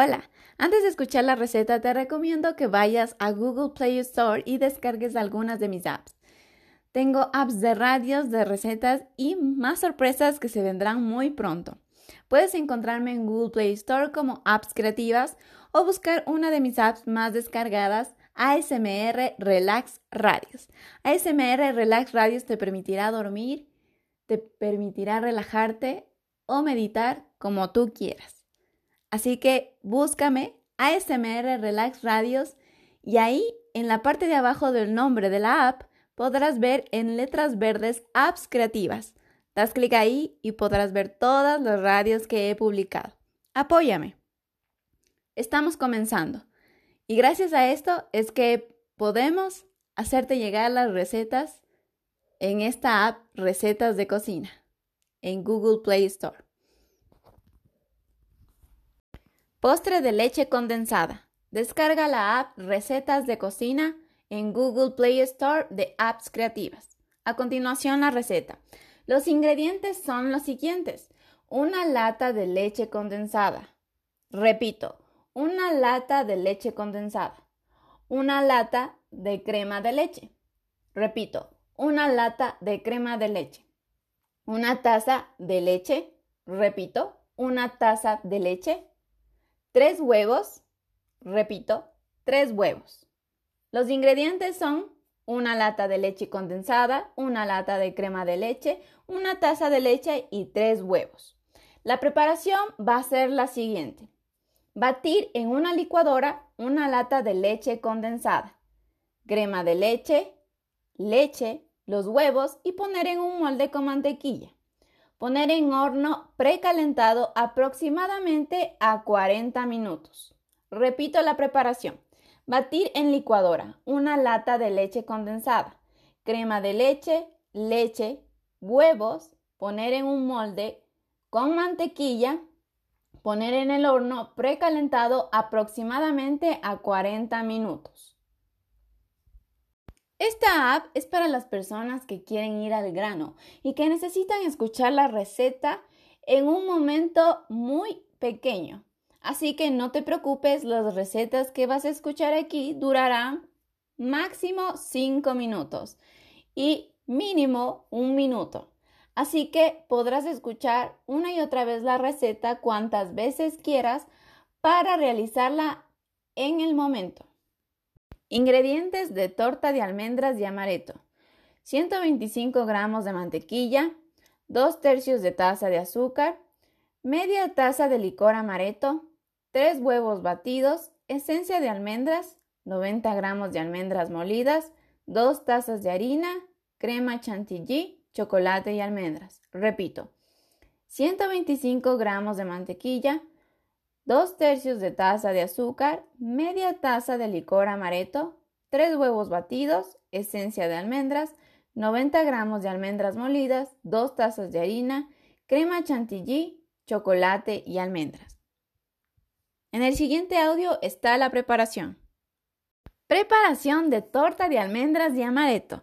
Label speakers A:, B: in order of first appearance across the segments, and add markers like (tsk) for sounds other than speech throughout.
A: Hola, antes de escuchar la receta te recomiendo que vayas a Google Play Store y descargues algunas de mis apps. Tengo apps de radios, de recetas y más sorpresas que se vendrán muy pronto. Puedes encontrarme en Google Play Store como apps creativas o buscar una de mis apps más descargadas, ASMR Relax Radios. ASMR Relax Radios te permitirá dormir, te permitirá relajarte o meditar como tú quieras. Así que búscame ASMR Relax Radios y ahí en la parte de abajo del nombre de la app podrás ver en letras verdes apps creativas. Das clic ahí y podrás ver todas las radios que he publicado. Apóyame. Estamos comenzando. Y gracias a esto es que podemos hacerte llegar las recetas en esta app Recetas de Cocina en Google Play Store. Postre de leche condensada. Descarga la app Recetas de Cocina en Google Play Store de apps creativas. A continuación la receta. Los ingredientes son los siguientes. Una lata de leche condensada. Repito, una lata de leche condensada. Una lata de crema de leche. Repito, una lata de crema de leche. Una taza de leche. Repito, una taza de leche tres huevos, repito, tres huevos. Los ingredientes son una lata de leche condensada, una lata de crema de leche, una taza de leche y tres huevos. La preparación va a ser la siguiente. Batir en una licuadora una lata de leche condensada, crema de leche, leche, los huevos y poner en un molde con mantequilla. Poner en horno precalentado aproximadamente a 40 minutos. Repito la preparación. Batir en licuadora una lata de leche condensada, crema de leche, leche, huevos, poner en un molde con mantequilla, poner en el horno precalentado aproximadamente a 40 minutos. Esta app es para las personas que quieren ir al grano y que necesitan escuchar la receta en un momento muy pequeño. Así que no te preocupes, las recetas que vas a escuchar aquí durarán máximo 5 minutos y mínimo un minuto. Así que podrás escuchar una y otra vez la receta cuantas veces quieras para realizarla en el momento. Ingredientes de torta de almendras y amaretto. 125 gramos de mantequilla, 2 tercios de taza de azúcar, media taza de licor amaretto, 3 huevos batidos, esencia de almendras, 90 gramos de almendras molidas, 2 tazas de harina, crema chantilly, chocolate y almendras. Repito, 125 gramos de mantequilla, 2 tercios de taza de azúcar, media taza de licor amaretto, 3 huevos batidos, esencia de almendras, 90 gramos de almendras molidas, 2 tazas de harina, crema chantilly, chocolate y almendras. En el siguiente audio está la preparación. Preparación de torta de almendras y amaretto.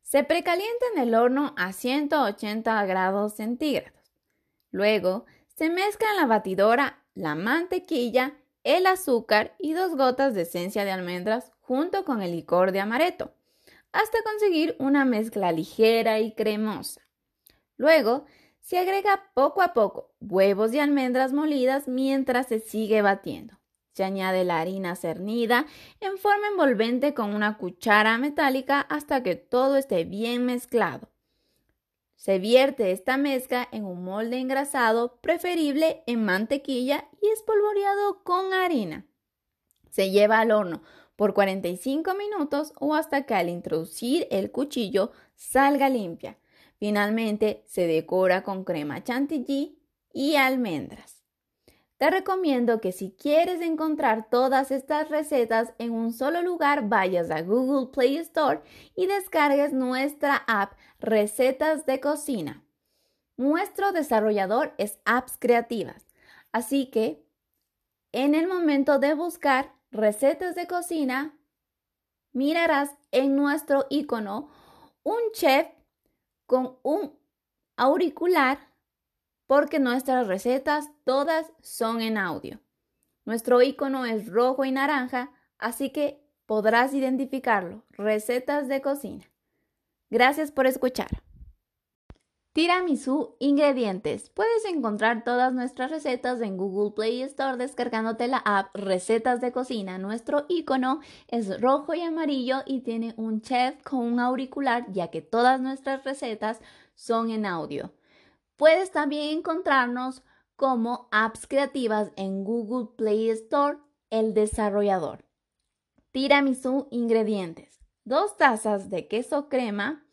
A: Se precalienta en el horno a 180 grados centígrados. Luego se mezcla en la batidora la mantequilla, el azúcar y dos gotas de esencia de almendras junto con el licor de amaretto, hasta conseguir una mezcla ligera y cremosa. Luego, se agrega poco a poco huevos y almendras molidas mientras se sigue batiendo. Se añade la harina cernida en forma envolvente con una cuchara metálica hasta que todo esté bien mezclado. Se vierte esta mezcla en un molde engrasado, preferible en mantequilla y espolvoreado con harina. Se lleva al horno por 45 minutos o hasta que al introducir el cuchillo salga limpia. Finalmente se decora con crema chantilly y almendras. Te recomiendo que si quieres encontrar todas estas recetas en un solo lugar, vayas a Google Play Store y descargues nuestra app Recetas de Cocina. Nuestro desarrollador es Apps Creativas, así que en el momento de buscar recetas de cocina, mirarás en nuestro icono un chef con un auricular porque nuestras recetas todas son en audio. Nuestro icono es rojo y naranja, así que podrás identificarlo. Recetas de cocina. Gracias por escuchar. Tiramisu ingredientes. Puedes encontrar todas nuestras recetas en Google Play Store descargándote la app Recetas de Cocina. Nuestro icono es rojo y amarillo y tiene un chef con un auricular ya que todas nuestras recetas son en audio. Puedes también encontrarnos como apps creativas en Google Play Store, el desarrollador. Tiramisu ingredientes. Dos tazas de queso crema,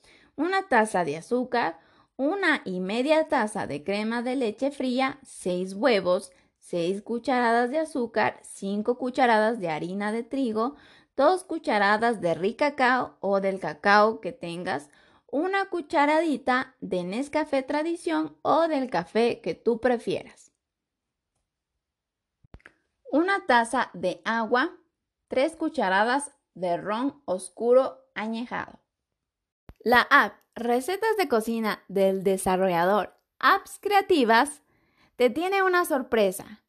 A: una taza de azúcar, una y media taza de crema de leche fría, 6 huevos, 6 cucharadas de azúcar, 5 cucharadas de harina de trigo, 2 cucharadas de ricacao o del cacao que tengas, una cucharadita de Nescafé Tradición o del café que tú prefieras. Una taza de agua, 3 cucharadas de ron oscuro añejado. La app Recetas de cocina del desarrollador Apps Creativas te tiene una sorpresa.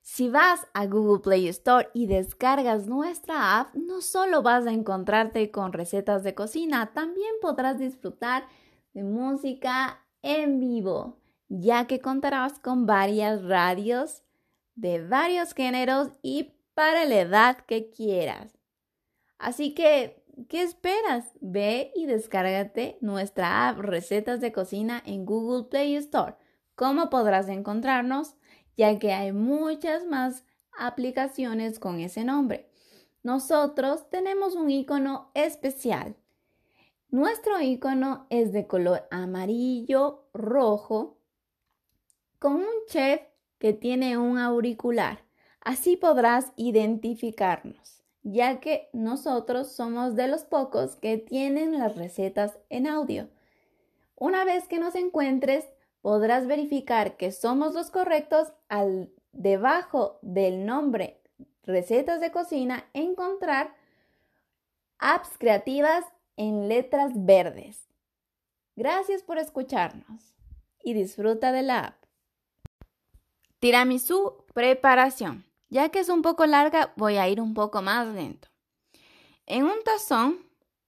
A: Si vas a Google Play Store y descargas nuestra app, no solo vas a encontrarte con recetas de cocina, también podrás disfrutar de música en vivo, ya que contarás con varias radios de varios géneros y para la edad que quieras. Así que ¿Qué esperas? Ve y descárgate nuestra app Recetas de Cocina en Google Play Store. ¿Cómo podrás encontrarnos? Ya que hay muchas más aplicaciones con ese nombre. Nosotros tenemos un icono especial. Nuestro icono es de color amarillo rojo con un chef que tiene un auricular. Así podrás identificarnos ya que nosotros somos de los pocos que tienen las recetas en audio. Una vez que nos encuentres, podrás verificar que somos los correctos al debajo del nombre recetas de cocina encontrar apps creativas en letras verdes. Gracias por escucharnos y disfruta de la app. Tiramisú preparación. Ya que es un poco larga, voy a ir un poco más lento. En un tazón,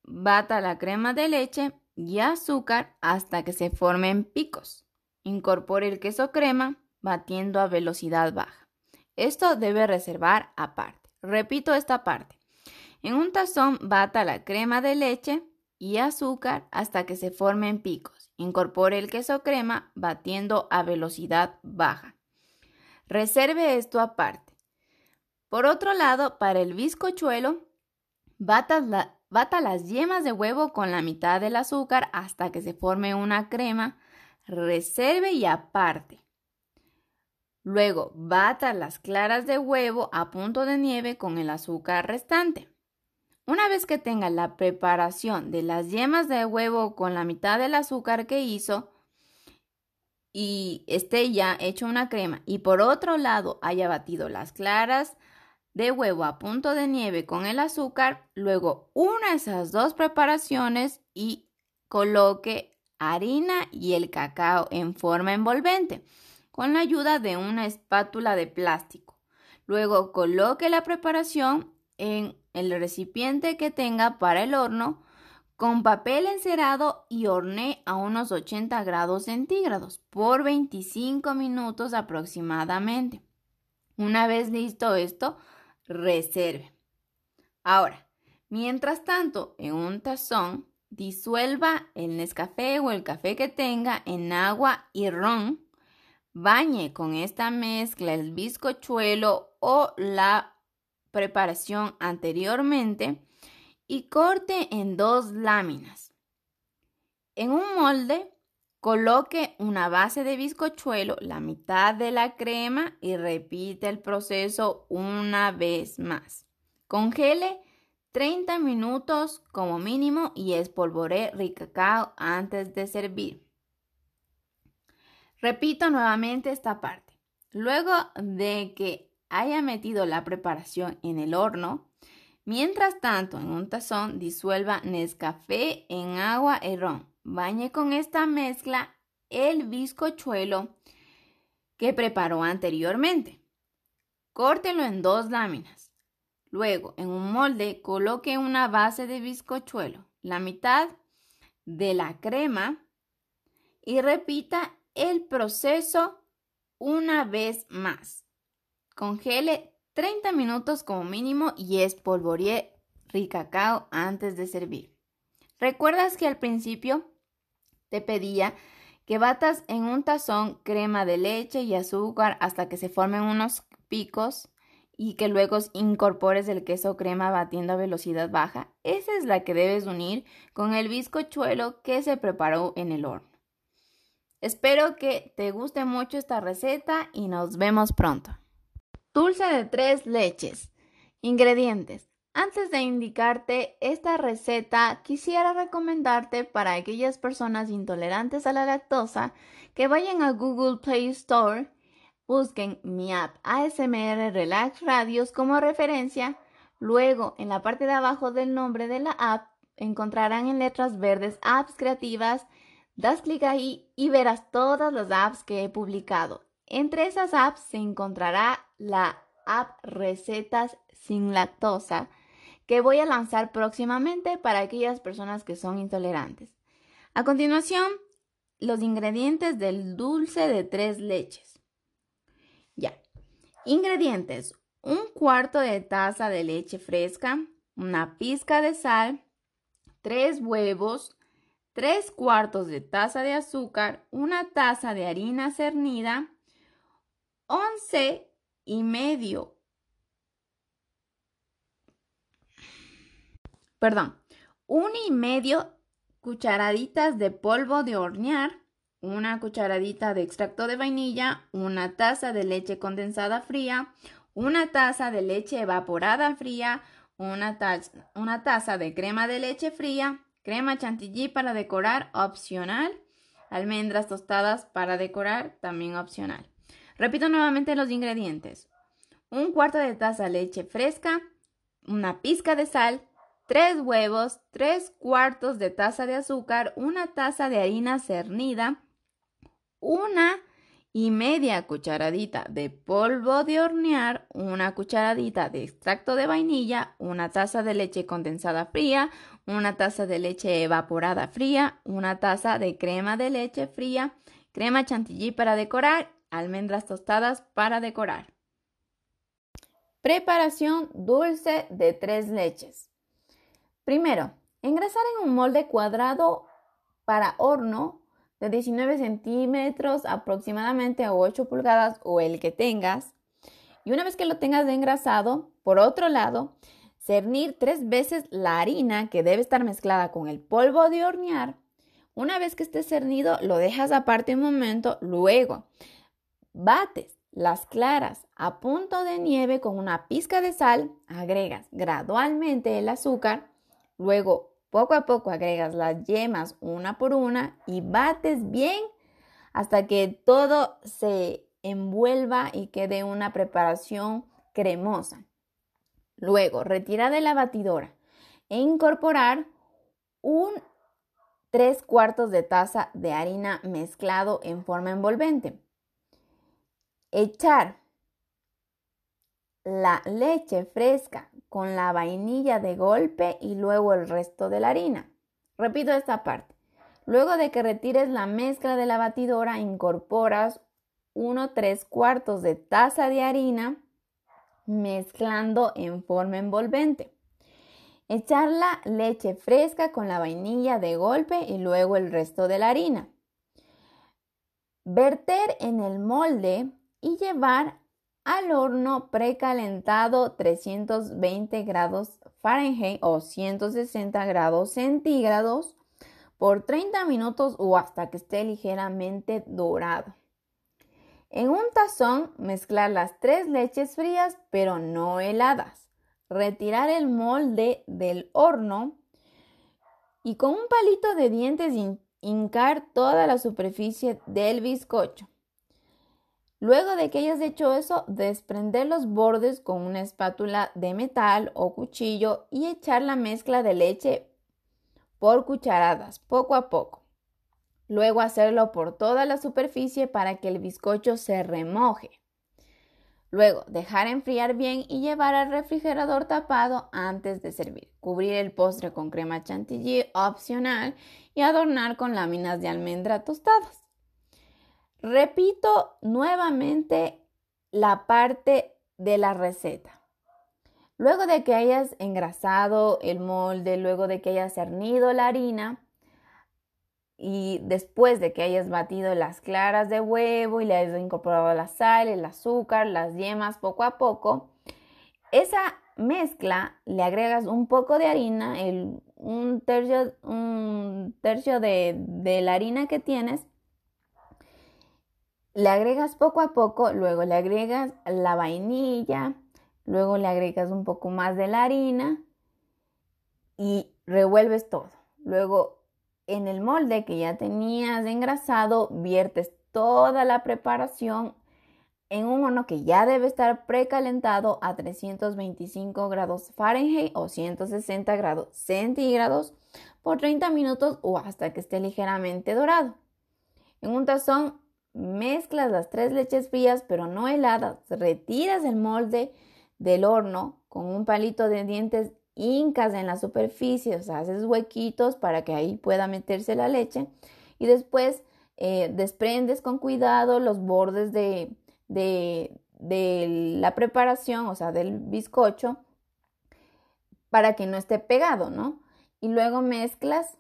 A: bata la crema de leche y azúcar hasta que se formen picos. Incorpore el queso crema batiendo a velocidad baja. Esto debe reservar aparte. Repito esta parte. En un tazón bata la crema de leche y azúcar hasta que se formen picos. Incorpore el queso crema batiendo a velocidad baja. Reserve esto aparte. Por otro lado, para el bizcochuelo, bata, las yemas de huevo con la mitad del azúcar hasta que se forme una crema. Reserve y aparte. Luego, bata las claras de huevo a punto de nieve con el azúcar restante. Una vez que tenga la preparación de las yemas de huevo con la mitad del azúcar que hizo y esté ya hecho una crema y por otro lado haya batido las claras de huevo a punto de nieve con el azúcar, luego una esas dos preparaciones y coloque harina y el cacao en forma envolvente con la ayuda de una espátula de plástico. Luego coloque la preparación en el recipiente que tenga para el horno con papel encerado y hornee a unos 80 grados centígrados por 25 minutos aproximadamente. Una vez listo esto, reserve. Ahora, mientras tanto, en un tazón, disuelva el Nescafé o el café que tenga en agua y ron. Bañe con esta mezcla el bizcochuelo o la preparación anteriormente y corte en dos láminas. En un molde Coloque una base de bizcochuelo, la mitad de la crema y repite el proceso una vez más. Congele 30 minutos como mínimo y espolvoree ricacao antes de servir. Repito nuevamente esta parte. Luego de que haya metido la preparación en el horno, mientras tanto en un tazón disuelva Nescafé en agua y ron Bañe con esta mezcla el bizcochuelo que preparó anteriormente. Córtelo en dos láminas. Luego, en un molde, coloque una base de bizcochuelo, la mitad de la crema y repita el proceso una vez más. Congele 30 minutos como mínimo y espolvoree ricacao antes de servir. ¿Recuerdas que al principio te pedía que batas en un tazón crema de leche y azúcar hasta que se formen unos picos y que luego incorpores el queso crema batiendo a velocidad baja? Esa es la que debes unir con el bizcochuelo que se preparó en el horno. Espero que te guste mucho esta receta y nos vemos pronto. Dulce de tres leches. Ingredientes. Antes de indicarte esta receta, quisiera recomendarte para aquellas personas intolerantes a la lactosa que vayan a Google Play Store, busquen mi app ASMR Relax Radios como referencia, luego en la parte de abajo del nombre de la app encontrarán en letras verdes apps creativas, das clic ahí y verás todas las apps que he publicado. Entre esas apps se encontrará la app Recetas sin lactosa que voy a lanzar próximamente para aquellas personas que son intolerantes. A continuación, los ingredientes del dulce de tres leches. Ya. Ingredientes. Un cuarto de taza de leche fresca, una pizca de sal, tres huevos, tres cuartos de taza de azúcar, una taza de harina cernida, once y medio perdón, un y medio cucharaditas de polvo de hornear, una cucharadita de extracto de vainilla, una taza de leche condensada fría, una taza de leche evaporada fría, una, taza, una taza de crema de leche fría, crema chantilly para decorar opcional, almendras tostadas para decorar también opcional. Repito nuevamente los ingredientes. Un cuarto de taza de leche fresca, una pizca de sal, 3 huevos, 3 cuartos de taza de azúcar, una taza de harina cernida, una y media cucharadita de polvo de hornear, una cucharadita de extracto de vainilla, una taza de leche condensada fría, una taza de leche evaporada fría, una taza de crema de leche fría, crema chantilly para decorar, almendras tostadas para decorar. Preparación dulce de tres leches. Primero, engrasar en un molde cuadrado para horno de 19 centímetros aproximadamente a 8 pulgadas o el que tengas. Y una vez que lo tengas engrasado, por otro lado, cernir tres veces la harina que debe estar mezclada con el polvo de hornear. Una vez que esté cernido, lo dejas aparte un momento, luego bates las claras a punto de nieve con una pizca de sal, agregas gradualmente el azúcar Luego, poco a poco agregas las yemas una por una y bates bien hasta que todo se envuelva y quede una preparación cremosa. Luego, retira de la batidora e incorporar un 3 cuartos de taza de harina mezclado en forma envolvente. Echar la leche fresca con la vainilla de golpe y luego el resto de la harina. Repito esta parte. Luego de que retires la mezcla de la batidora, incorporas 1 3 cuartos de taza de harina mezclando en forma envolvente. Echar la leche fresca con la vainilla de golpe y luego el resto de la harina. Verter en el molde y llevar al horno precalentado 320 grados Fahrenheit o 160 grados centígrados por 30 minutos o hasta que esté ligeramente dorado. En un tazón mezclar las tres leches frías pero no heladas. Retirar el molde del horno y con un palito de dientes hincar toda la superficie del bizcocho. Luego de que hayas hecho eso, desprender los bordes con una espátula de metal o cuchillo y echar la mezcla de leche por cucharadas, poco a poco. Luego hacerlo por toda la superficie para que el bizcocho se remoje. Luego, dejar enfriar bien y llevar al refrigerador tapado antes de servir. Cubrir el postre con crema chantilly opcional y adornar con láminas de almendra tostadas. Repito nuevamente la parte de la receta. Luego de que hayas engrasado el molde, luego de que hayas cernido la harina, y después de que hayas batido las claras de huevo y le hayas incorporado la sal, el azúcar, las yemas poco a poco, esa mezcla le agregas un poco de harina, un tercio, un tercio de la harina que tienes, le agregas poco a poco, luego le agregas la vainilla, luego le agregas un poco más de la harina y revuelves todo. Luego en el molde que ya tenías engrasado, viertes toda la preparación en un horno que ya debe estar precalentado a 325 grados Fahrenheit o 160 grados centígrados por 30 minutos o hasta que esté ligeramente dorado. En un tazón mezclas las tres leches frías pero no heladas, retiras el molde del horno con un palito de dientes hincas en la superficie, o sea, haces huequitos para que ahí pueda meterse la leche y después eh, desprendes con cuidado los bordes de, de, de la preparación, o sea, del bizcocho, para que no esté pegado, ¿no? Y luego mezclas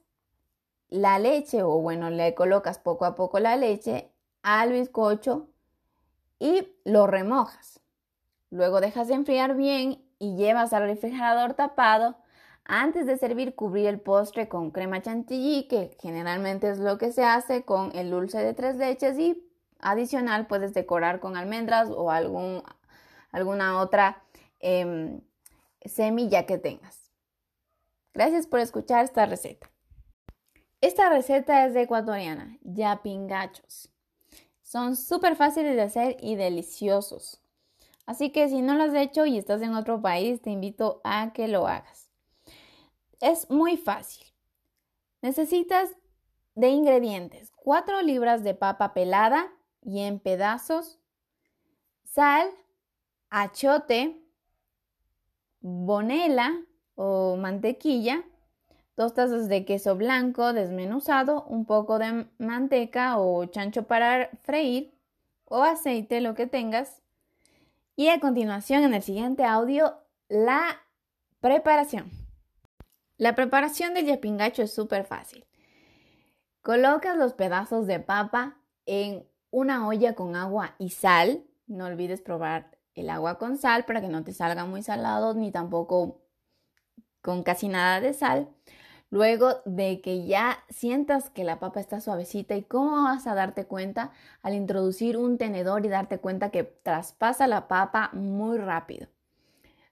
A: la leche o bueno, le colocas poco a poco la leche al bizcocho y lo remojas. Luego dejas de enfriar bien y llevas al refrigerador tapado. Antes de servir, cubrir el postre con crema chantilly, que generalmente es lo que se hace con el dulce de tres leches y adicional puedes decorar con almendras o algún, alguna otra em, semilla que tengas. Gracias por escuchar esta receta. Esta receta es de ecuatoriana, yapingachos. Son súper fáciles de hacer y deliciosos. Así que si no lo has hecho y estás en otro país, te invito a que lo hagas. Es muy fácil. Necesitas de ingredientes 4 libras de papa pelada y en pedazos, sal, achote, bonela o mantequilla, dos tazas de queso blanco desmenuzado, un poco de manteca o chancho para freír o aceite, lo que tengas, y a continuación, en el siguiente audio, la preparación. La preparación del yapingacho es súper fácil. Colocas los pedazos de papa en una olla con agua y sal. No olvides probar el agua con sal para que no te salga muy salado ni tampoco con casi nada de sal. Luego de que ya sientas que la papa está suavecita y cómo vas a darte cuenta al introducir un tenedor y darte cuenta que traspasa la papa muy rápido.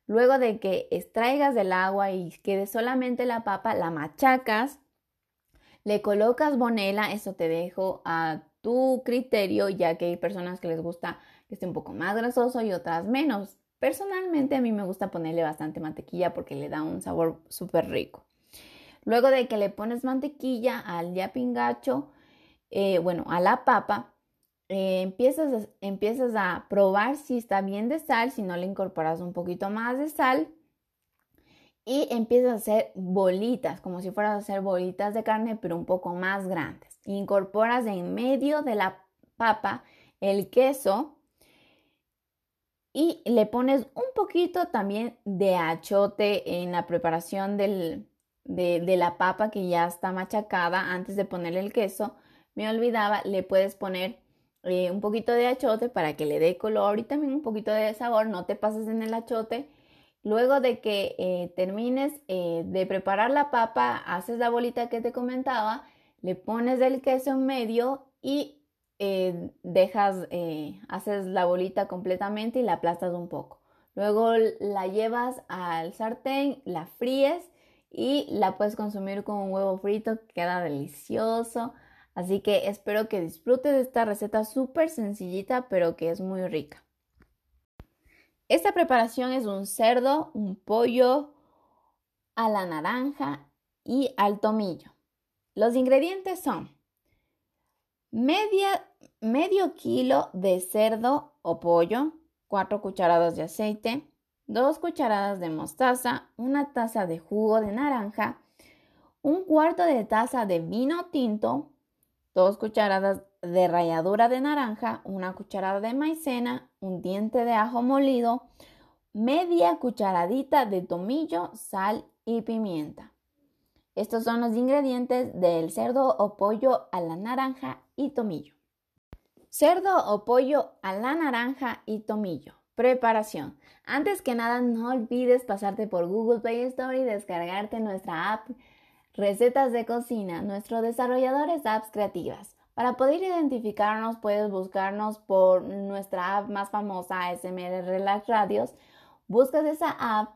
A: Luego de que extraigas del agua y quede solamente la papa, la machacas, le colocas bonela, eso te dejo a tu criterio, ya que hay personas que les gusta que esté un poco más grasoso y otras menos. Personalmente a mí me gusta ponerle bastante mantequilla porque le da un sabor súper rico. Luego de que le pones mantequilla al yapingacho, eh, bueno, a la papa, eh, empiezas, a, empiezas a probar si está bien de sal, si no le incorporas un poquito más de sal y empiezas a hacer bolitas, como si fueras a hacer bolitas de carne, pero un poco más grandes. Incorporas en medio de la papa el queso y le pones un poquito también de achote en la preparación del, de, la papa que ya está machacada antes de ponerle el queso. Me olvidaba, le puedes poner eh, un poquito de achote para que le dé color y también un poquito de sabor. No te pases en el achote. Luego de que eh, termines eh, de preparar la papa, haces la bolita que te comentaba, le pones el queso en medio y dejas, haces la bolita completamente y la aplastas un poco. Luego la llevas al sartén, la fríes y la puedes consumir con un huevo frito, queda delicioso. Así que espero que disfrutes de esta receta súper sencillita, pero que es muy rica. Esta preparación es un cerdo, un pollo a la naranja y al tomillo. Los ingredientes son media, medio kilo de cerdo o pollo, 4 cucharadas de aceite, 2 cucharadas de mostaza, una taza de jugo de naranja, un cuarto de taza de vino tinto, 2 cucharadas de ralladura de naranja, una cucharada de maicena, un diente de ajo molido, media cucharadita de tomillo, sal y pimienta. Estos son los ingredientes del cerdo o pollo a la naranja y tomillo. Cerdo o pollo a la naranja y tomillo. Preparación. Antes que nada, no olvides pasarte por Google Play Store y descargarte nuestra app Recetas de Cocina. Nuestro desarrollador es apps creativas. Para poder identificarnos, puedes buscarnos por nuestra app más famosa, SMR Relax Radios. Buscas esa app,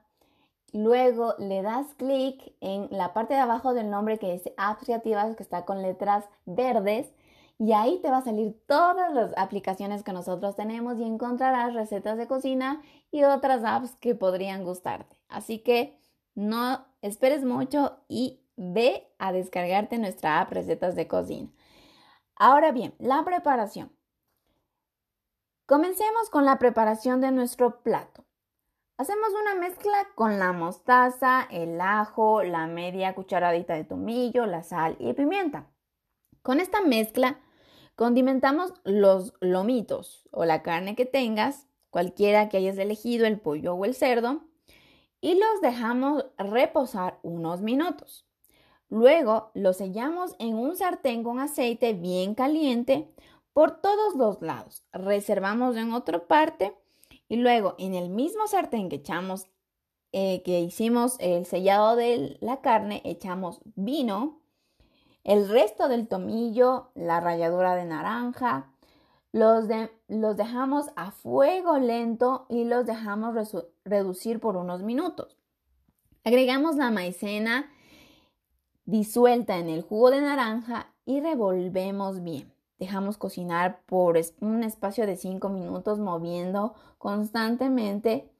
A: luego le das clic en la parte de abajo del nombre que dice Apps Creativas, que está con letras verdes y ahí te va a salir todas las aplicaciones que nosotros tenemos y encontrarás recetas de cocina y otras apps que podrían gustarte. Así que no esperes mucho y ve a descargarte nuestra app Recetas de Cocina. Ahora bien, la preparación. Comencemos con la preparación de nuestro plato. Hacemos una mezcla con la mostaza, el ajo, la media cucharadita de tomillo, la sal y pimienta. Con esta mezcla Condimentamos los lomitos o la carne que tengas, cualquiera que hayas elegido, el pollo o el cerdo, y los dejamos reposar unos minutos. Luego los sellamos en un sartén con aceite bien caliente por todos los lados. Reservamos en otra parte y luego en el mismo sartén que echamos, eh, que hicimos el sellado de la carne, echamos vino, el resto del tomillo, la ralladura de naranja, los, los dejamos a fuego lento y los dejamos reducir por unos minutos. Agregamos la maicena disuelta en el jugo de naranja y revolvemos bien. Dejamos cocinar por un espacio de 5 minutos moviendo constantemente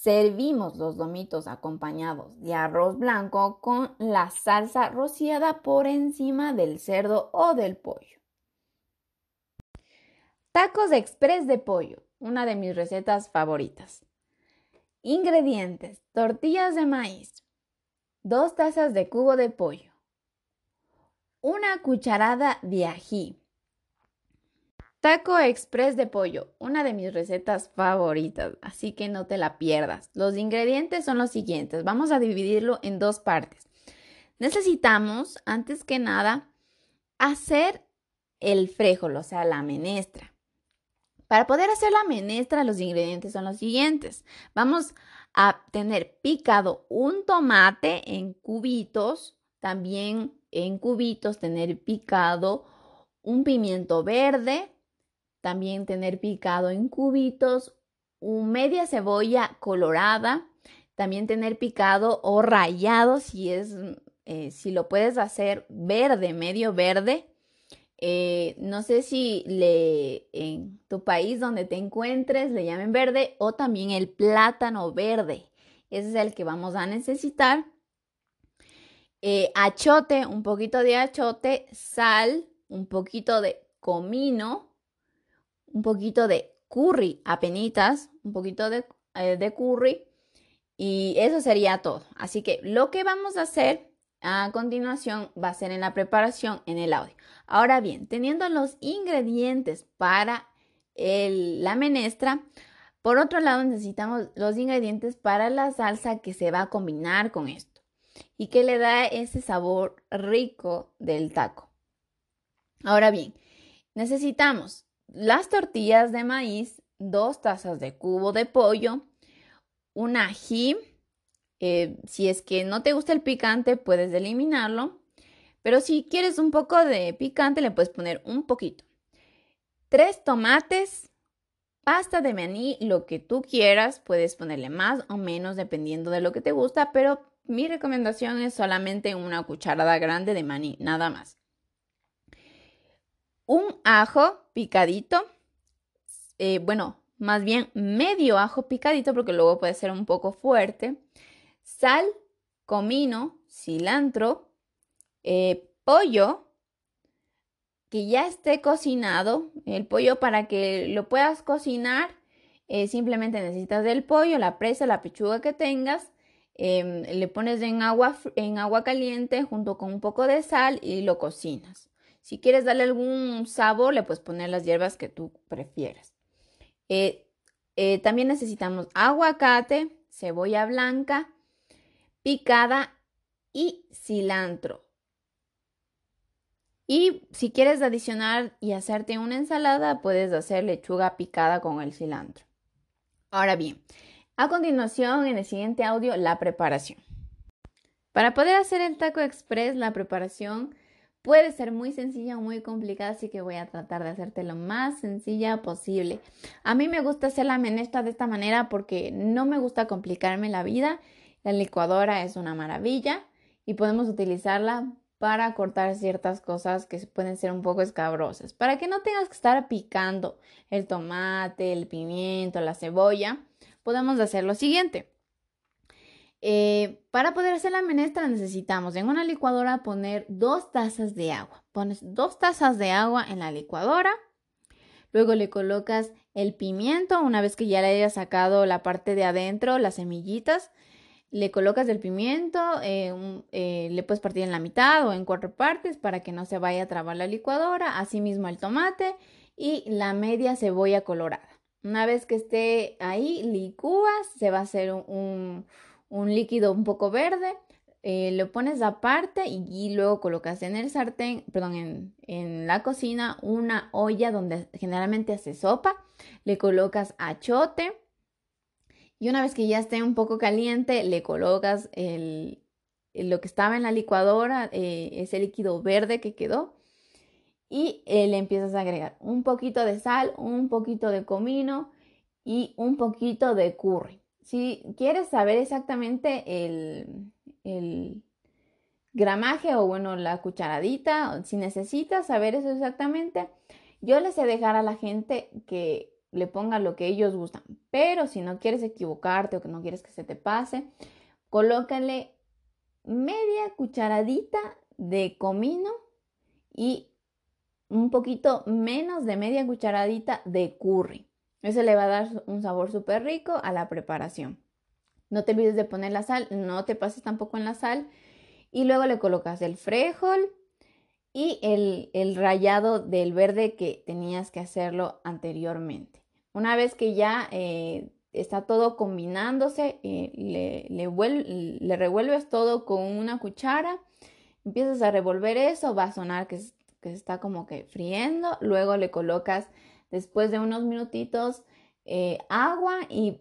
A: Servimos los lomitos acompañados de arroz blanco con la salsa rociada por encima del cerdo o del pollo. Tacos express de pollo, una de mis recetas favoritas. Ingredientes: tortillas de maíz, dos tazas de cubo de pollo, una cucharada de ají, Taco Express de pollo, una de mis recetas favoritas, así que no te la pierdas. Los ingredientes son los siguientes. Vamos a dividirlo en dos partes. Necesitamos, antes que nada, hacer el frijol, o sea, la menestra. Para poder hacer la menestra, los ingredientes son los siguientes. Vamos a tener picado un tomate en cubitos, también en cubitos tener picado un pimiento verde, también tener picado en cubitos, media cebolla colorada, también tener picado o rayado si es, eh, si lo puedes hacer verde, medio verde. Eh, no sé si le, en tu país donde te encuentres le llamen verde o también el plátano verde. Ese es el que vamos a necesitar. Eh, achote, un poquito de achote, sal, un poquito de comino, un poquito de curry, apenitas, un poquito de, eh, de curry y eso sería todo. Así que lo que vamos a hacer a continuación va a ser en la preparación en el audio. Ahora bien, teniendo los ingredientes para la menestra, por otro lado necesitamos los ingredientes para la salsa que se va a combinar con esto y que le da ese sabor rico del taco. Ahora bien, necesitamos las tortillas de maíz, dos tazas de cubo de pollo, un ají. Eh, si es que no te gusta el picante, puedes eliminarlo. Pero si quieres un poco de picante, le puedes poner un poquito. Tres tomates, pasta de maní, lo que tú quieras. Puedes ponerle más o menos dependiendo de lo que te gusta, pero mi recomendación es solamente una cucharada grande de maní, nada más un ajo picadito, eh, bueno, más bien medio ajo picadito porque luego puede ser un poco fuerte, sal, comino, cilantro, eh, pollo que ya esté cocinado, el pollo para que lo puedas cocinar simplemente necesitas del pollo, la presa, la pechuga que tengas. Em, le pones en agua, en agua caliente junto con un poco de sal y lo cocinas. Si quieres darle algún sabor, le puedes poner las hierbas que tú prefieras. también necesitamos aguacate, cebolla blanca, picada y cilantro. Y si quieres adicionar y hacerte una ensalada, puedes hacer lechuga picada con el cilantro. Ahora bien, a continuación en el siguiente audio, la preparación. Para poder hacer el taco express, la preparación puede ser muy sencilla o muy complicada, así que voy a tratar de hacerte lo más sencilla posible. A mí me gusta hacer la menestra de esta manera porque no me gusta complicarme la vida. La licuadora es una maravilla y podemos utilizarla para cortar ciertas cosas que pueden ser un poco escabrosas. Para que no tengas que estar picando el tomate, el pimiento, la cebolla, podemos hacer lo siguiente. Eh, para poder hacer la menestra necesitamos en una licuadora poner dos tazas de agua. Pones dos tazas de agua en la licuadora. Luego le colocas el pimiento una vez que ya le hayas sacado la parte de adentro, las semillitas le colocas el pimiento, eh, eh, le puedes partir en la mitad o en cuatro partes para que no se vaya a trabar la licuadora, asimismo el tomate y la media cebolla colorada. Una vez que esté ahí, licúas, se va a hacer un, líquido un poco verde, eh, lo pones aparte y, luego colocas en el sartén, perdón, en, en la cocina una olla donde generalmente hace sopa, le colocas achote, y una vez que ya esté un poco caliente, le colocas el, lo que estaba en la licuadora, eh, ese líquido verde que quedó, y eh, le empiezas a agregar un poquito de sal, un poquito de comino y un poquito de curry. Si quieres saber exactamente el, gramaje o bueno, la cucharadita, si necesitas saber eso exactamente, yo les he dejar a la gente que le ponga lo que ellos gustan. Pero si no quieres equivocarte o que no quieres que se te pase, colócale media cucharadita de comino y un poquito menos de media cucharadita de curry. Eso le va a dar un sabor súper rico a la preparación. No te olvides de poner la sal, no te pases tampoco en la sal. Y luego le colocas el frijol y el, el del verde que tenías que hacerlo anteriormente. Una vez que ya eh, está todo combinándose, eh, le, le, revuelves todo con una cuchara, empiezas a revolver eso, va a sonar que, que se está como que friendo, luego le colocas después de unos minutitos eh, agua y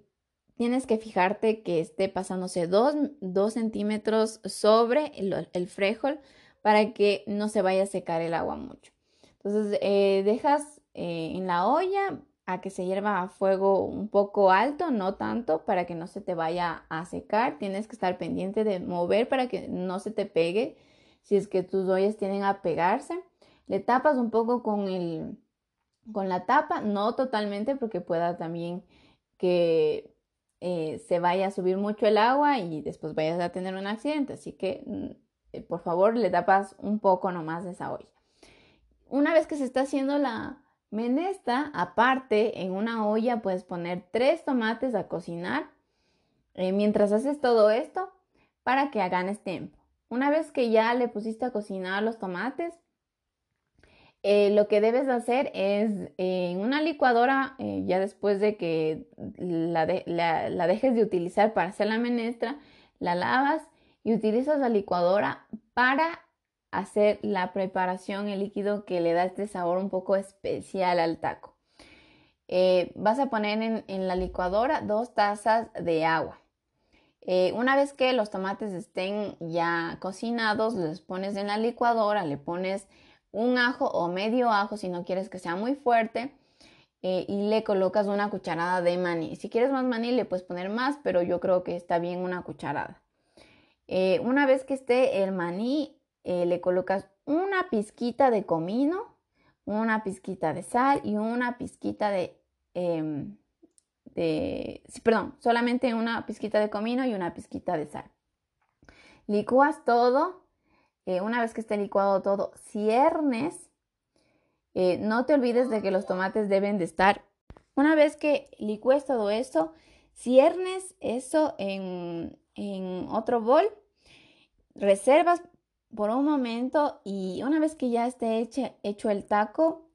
A: tienes que fijarte que esté pasándose 2 centímetros sobre el, el frijol para que no se vaya a secar el agua mucho. Entonces dejas en la olla a que se hierva a fuego un poco alto, no tanto, para que no se te vaya a secar. Tienes que estar pendiente de mover para que no se te pegue. Si es que tus ollas tienen a pegarse, le tapas un poco con el con la tapa, no totalmente porque pueda también que eh, se vaya a subir mucho el agua y después vayas a tener un accidente. Así que mm, eh, por favor le tapas un poco nomás de esa olla. Una vez que se está haciendo la, Menestra, aparte, en una olla puedes poner tres tomates a cocinar eh, mientras haces todo esto para que ganes tiempo. Una vez que ya le pusiste a cocinar los tomates, eh, lo que debes hacer es eh, en una licuadora, ya después de que la, la dejes de utilizar para hacer la menestra, la lavas y utilizas la licuadora para hacer la preparación, el líquido que le da este sabor un poco especial al taco. Eh, vas a poner en, la licuadora dos tazas de agua. Eh, una vez que los tomates estén ya cocinados, los pones en la licuadora, le pones un ajo o medio ajo si no quieres que sea muy fuerte eh, y le colocas una cucharada de maní. Si quieres más maní le puedes poner más, pero yo creo que está bien una cucharada. una vez que esté el maní eh, le colocas una pizquita de comino, una pizquita de sal y una pizquita de, em, perdón, solamente una pizquita de comino y una pizquita de sal. Licúas todo. Eh, una vez que esté licuado todo, ciernes. Eh, no te olvides de que los tomates deben de estar Una vez que licues todo esto, ciernes eso en, en otro bol, reservas por un momento y una vez que ya esté hecho, hecho el taco,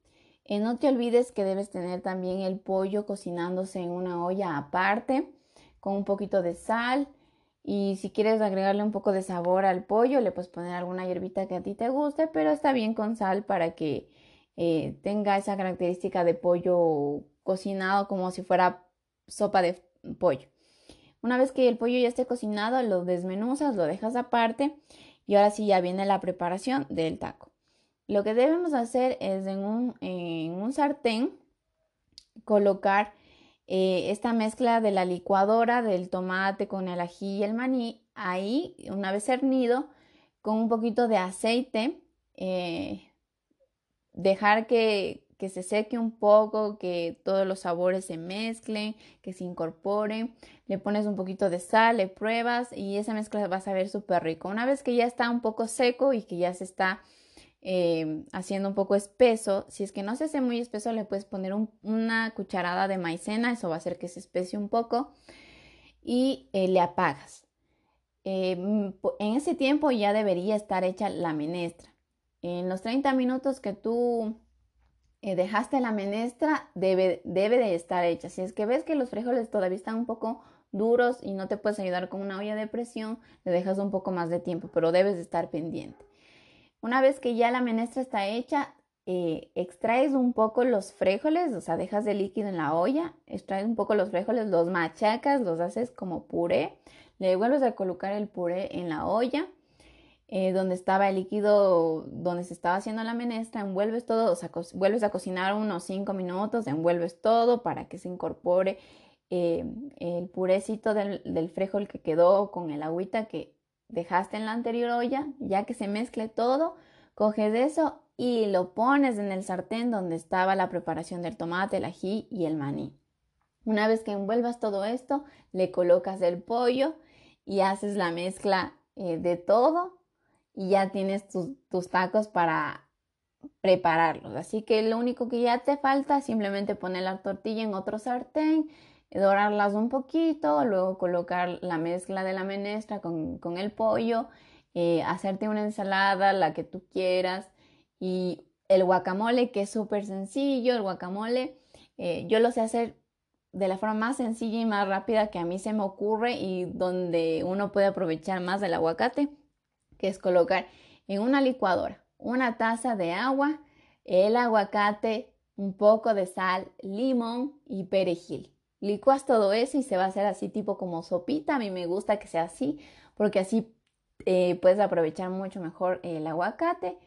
A: eh, no te olvides que debes tener también el pollo cocinándose en una olla aparte con un poquito de sal y si quieres agregarle un poco de sabor al pollo le puedes poner alguna hierbita que a ti te guste pero está bien con sal para que eh, tenga esa característica de pollo cocinado como si fuera sopa de pollo. Una vez que el pollo ya esté cocinado, lo desmenuzas, lo dejas aparte y ahora sí ya viene la preparación del taco. Lo que debemos hacer es en un, en un sartén colocar eh, esta mezcla de la licuadora del tomate con el ají y el maní. Ahí, una vez cernido, con un poquito de aceite, eh, dejar que, que se seque un poco, que todos los sabores se mezclen, que se incorporen. Le pones un poquito de sal, le pruebas y esa mezcla va a saber súper rico. Una vez que ya está un poco seco y que ya se está eh, haciendo un poco espeso, si es que no se hace muy espeso, le puedes poner una cucharada de maicena, eso va a hacer que se especie un poco y eh, le apagas. Eh, en ese tiempo ya debería estar hecha la menestra. En los 30 minutos que tú eh, dejaste la menestra, debe, debe de estar hecha. Si es que ves que los frijoles todavía están un poco duros y no te puedes ayudar con una olla de presión, le dejas un poco más de tiempo, pero debes de estar pendiente. Una vez que ya la menestra está hecha, eh, extraes un poco los frijoles, o sea, dejas el líquido en la olla, extraes un poco los frijoles, los machacas, los haces como puré, le vuelves a colocar el puré en la olla eh, donde estaba el líquido, donde se estaba haciendo la menestra, envuelves todo, o sea, vuelves a cocinar unos 5 minutos, envuelves todo para que se incorpore eh, el purecito del, del frijol que quedó con el agüita que dejaste en la anterior olla, ya que se mezcle todo, coges eso y lo pones en el sartén donde estaba la preparación del tomate, el ají y el maní. Una vez que envuelvas todo esto, le colocas el pollo y haces la mezcla eh, de todo y ya tienes tus, tacos para prepararlos. Así que lo único que ya te falta es simplemente poner la tortilla en otro sartén, dorarlas un poquito, luego colocar la mezcla de la menestra con, el pollo, eh, hacerte una ensalada, la que tú quieras, y el guacamole, que es súper sencillo, el guacamole, eh, yo lo sé hacer de la forma más sencilla y más rápida que a mí se me ocurre y donde uno puede aprovechar más del aguacate que es colocar en una licuadora una taza de agua, el aguacate, un poco de sal, limón y perejil. Licuas todo eso y se va a hacer así tipo como sopita. A mí me gusta que sea así porque así eh, puedes aprovechar mucho mejor el aguacate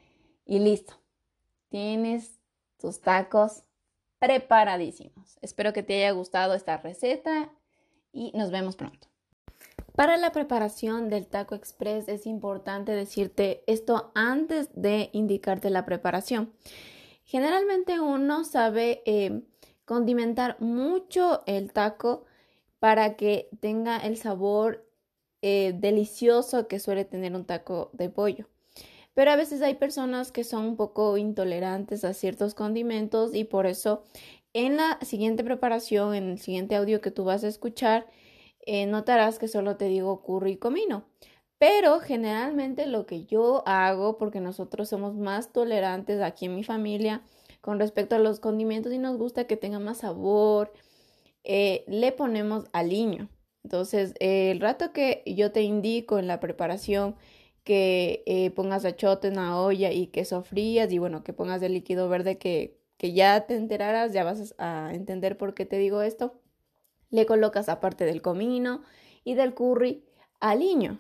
A: y listo. Tienes tus tacos preparadísimos. Espero que te haya gustado esta receta y nos vemos pronto. Para la preparación del taco express es importante decirte esto antes de indicarte la preparación. Generalmente uno sabe eh, condimentar mucho el taco para que tenga el sabor eh, delicioso que suele tener un taco de pollo. Pero a veces hay personas que son un poco intolerantes a ciertos condimentos y por eso en la siguiente preparación, en el siguiente audio que tú vas a escuchar, eh, notarás que solo te digo curry y comino. Pero generalmente lo que yo hago, porque nosotros somos más tolerantes aquí en mi familia con respecto a los condimentos y nos gusta que tenga más sabor, eh, le ponemos aliño. Entonces, el rato que yo te indico en la preparación que eh, pongas achote en la olla y que sofrías y bueno, que pongas el líquido verde que, que ya te enterarás, ya vas a entender por qué te digo esto le colocas aparte del comino y del curry aliño.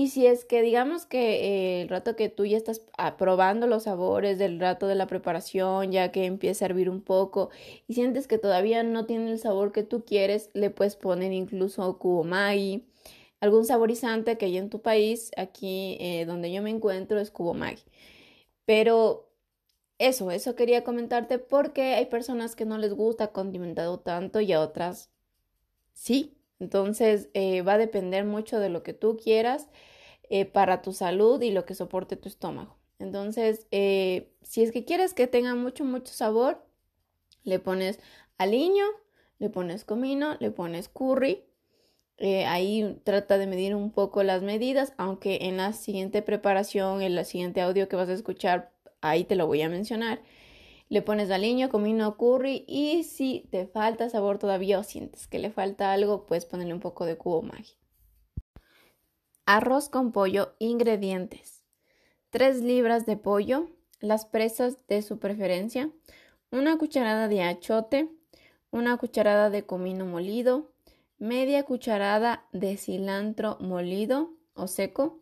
A: Y si es que digamos que eh, el rato que tú ya estás probando los sabores del rato de la preparación, ya que empieza a hervir un poco y sientes que todavía no tiene el sabor que tú quieres, le puedes poner incluso cubo Maggi, algún saborizante que hay en tu país, aquí eh, donde yo me encuentro es cubo Maggi. Pero eso, eso quería comentarte porque hay personas que no les gusta condimentado tanto y a otras sí. Entonces eh, va a depender mucho de lo que tú quieras eh, para tu salud y lo que soporte tu estómago. Entonces, eh, si es que quieres que tenga mucho, mucho sabor, le pones aliño le pones comino, le pones curry. Eh, ahí trata de medir un poco las medidas, aunque en la siguiente preparación, en el siguiente audio que vas a escuchar, ahí te lo voy a mencionar. Le pones aliño, comino, curry y si te falta sabor todavía o sientes que le falta algo, puedes ponerle un poco de cubo mágico. Arroz con pollo, ingredientes. 3 libras de pollo, las presas de su preferencia, una cucharada de achote, una cucharada de comino molido, media cucharada de cilantro molido o seco,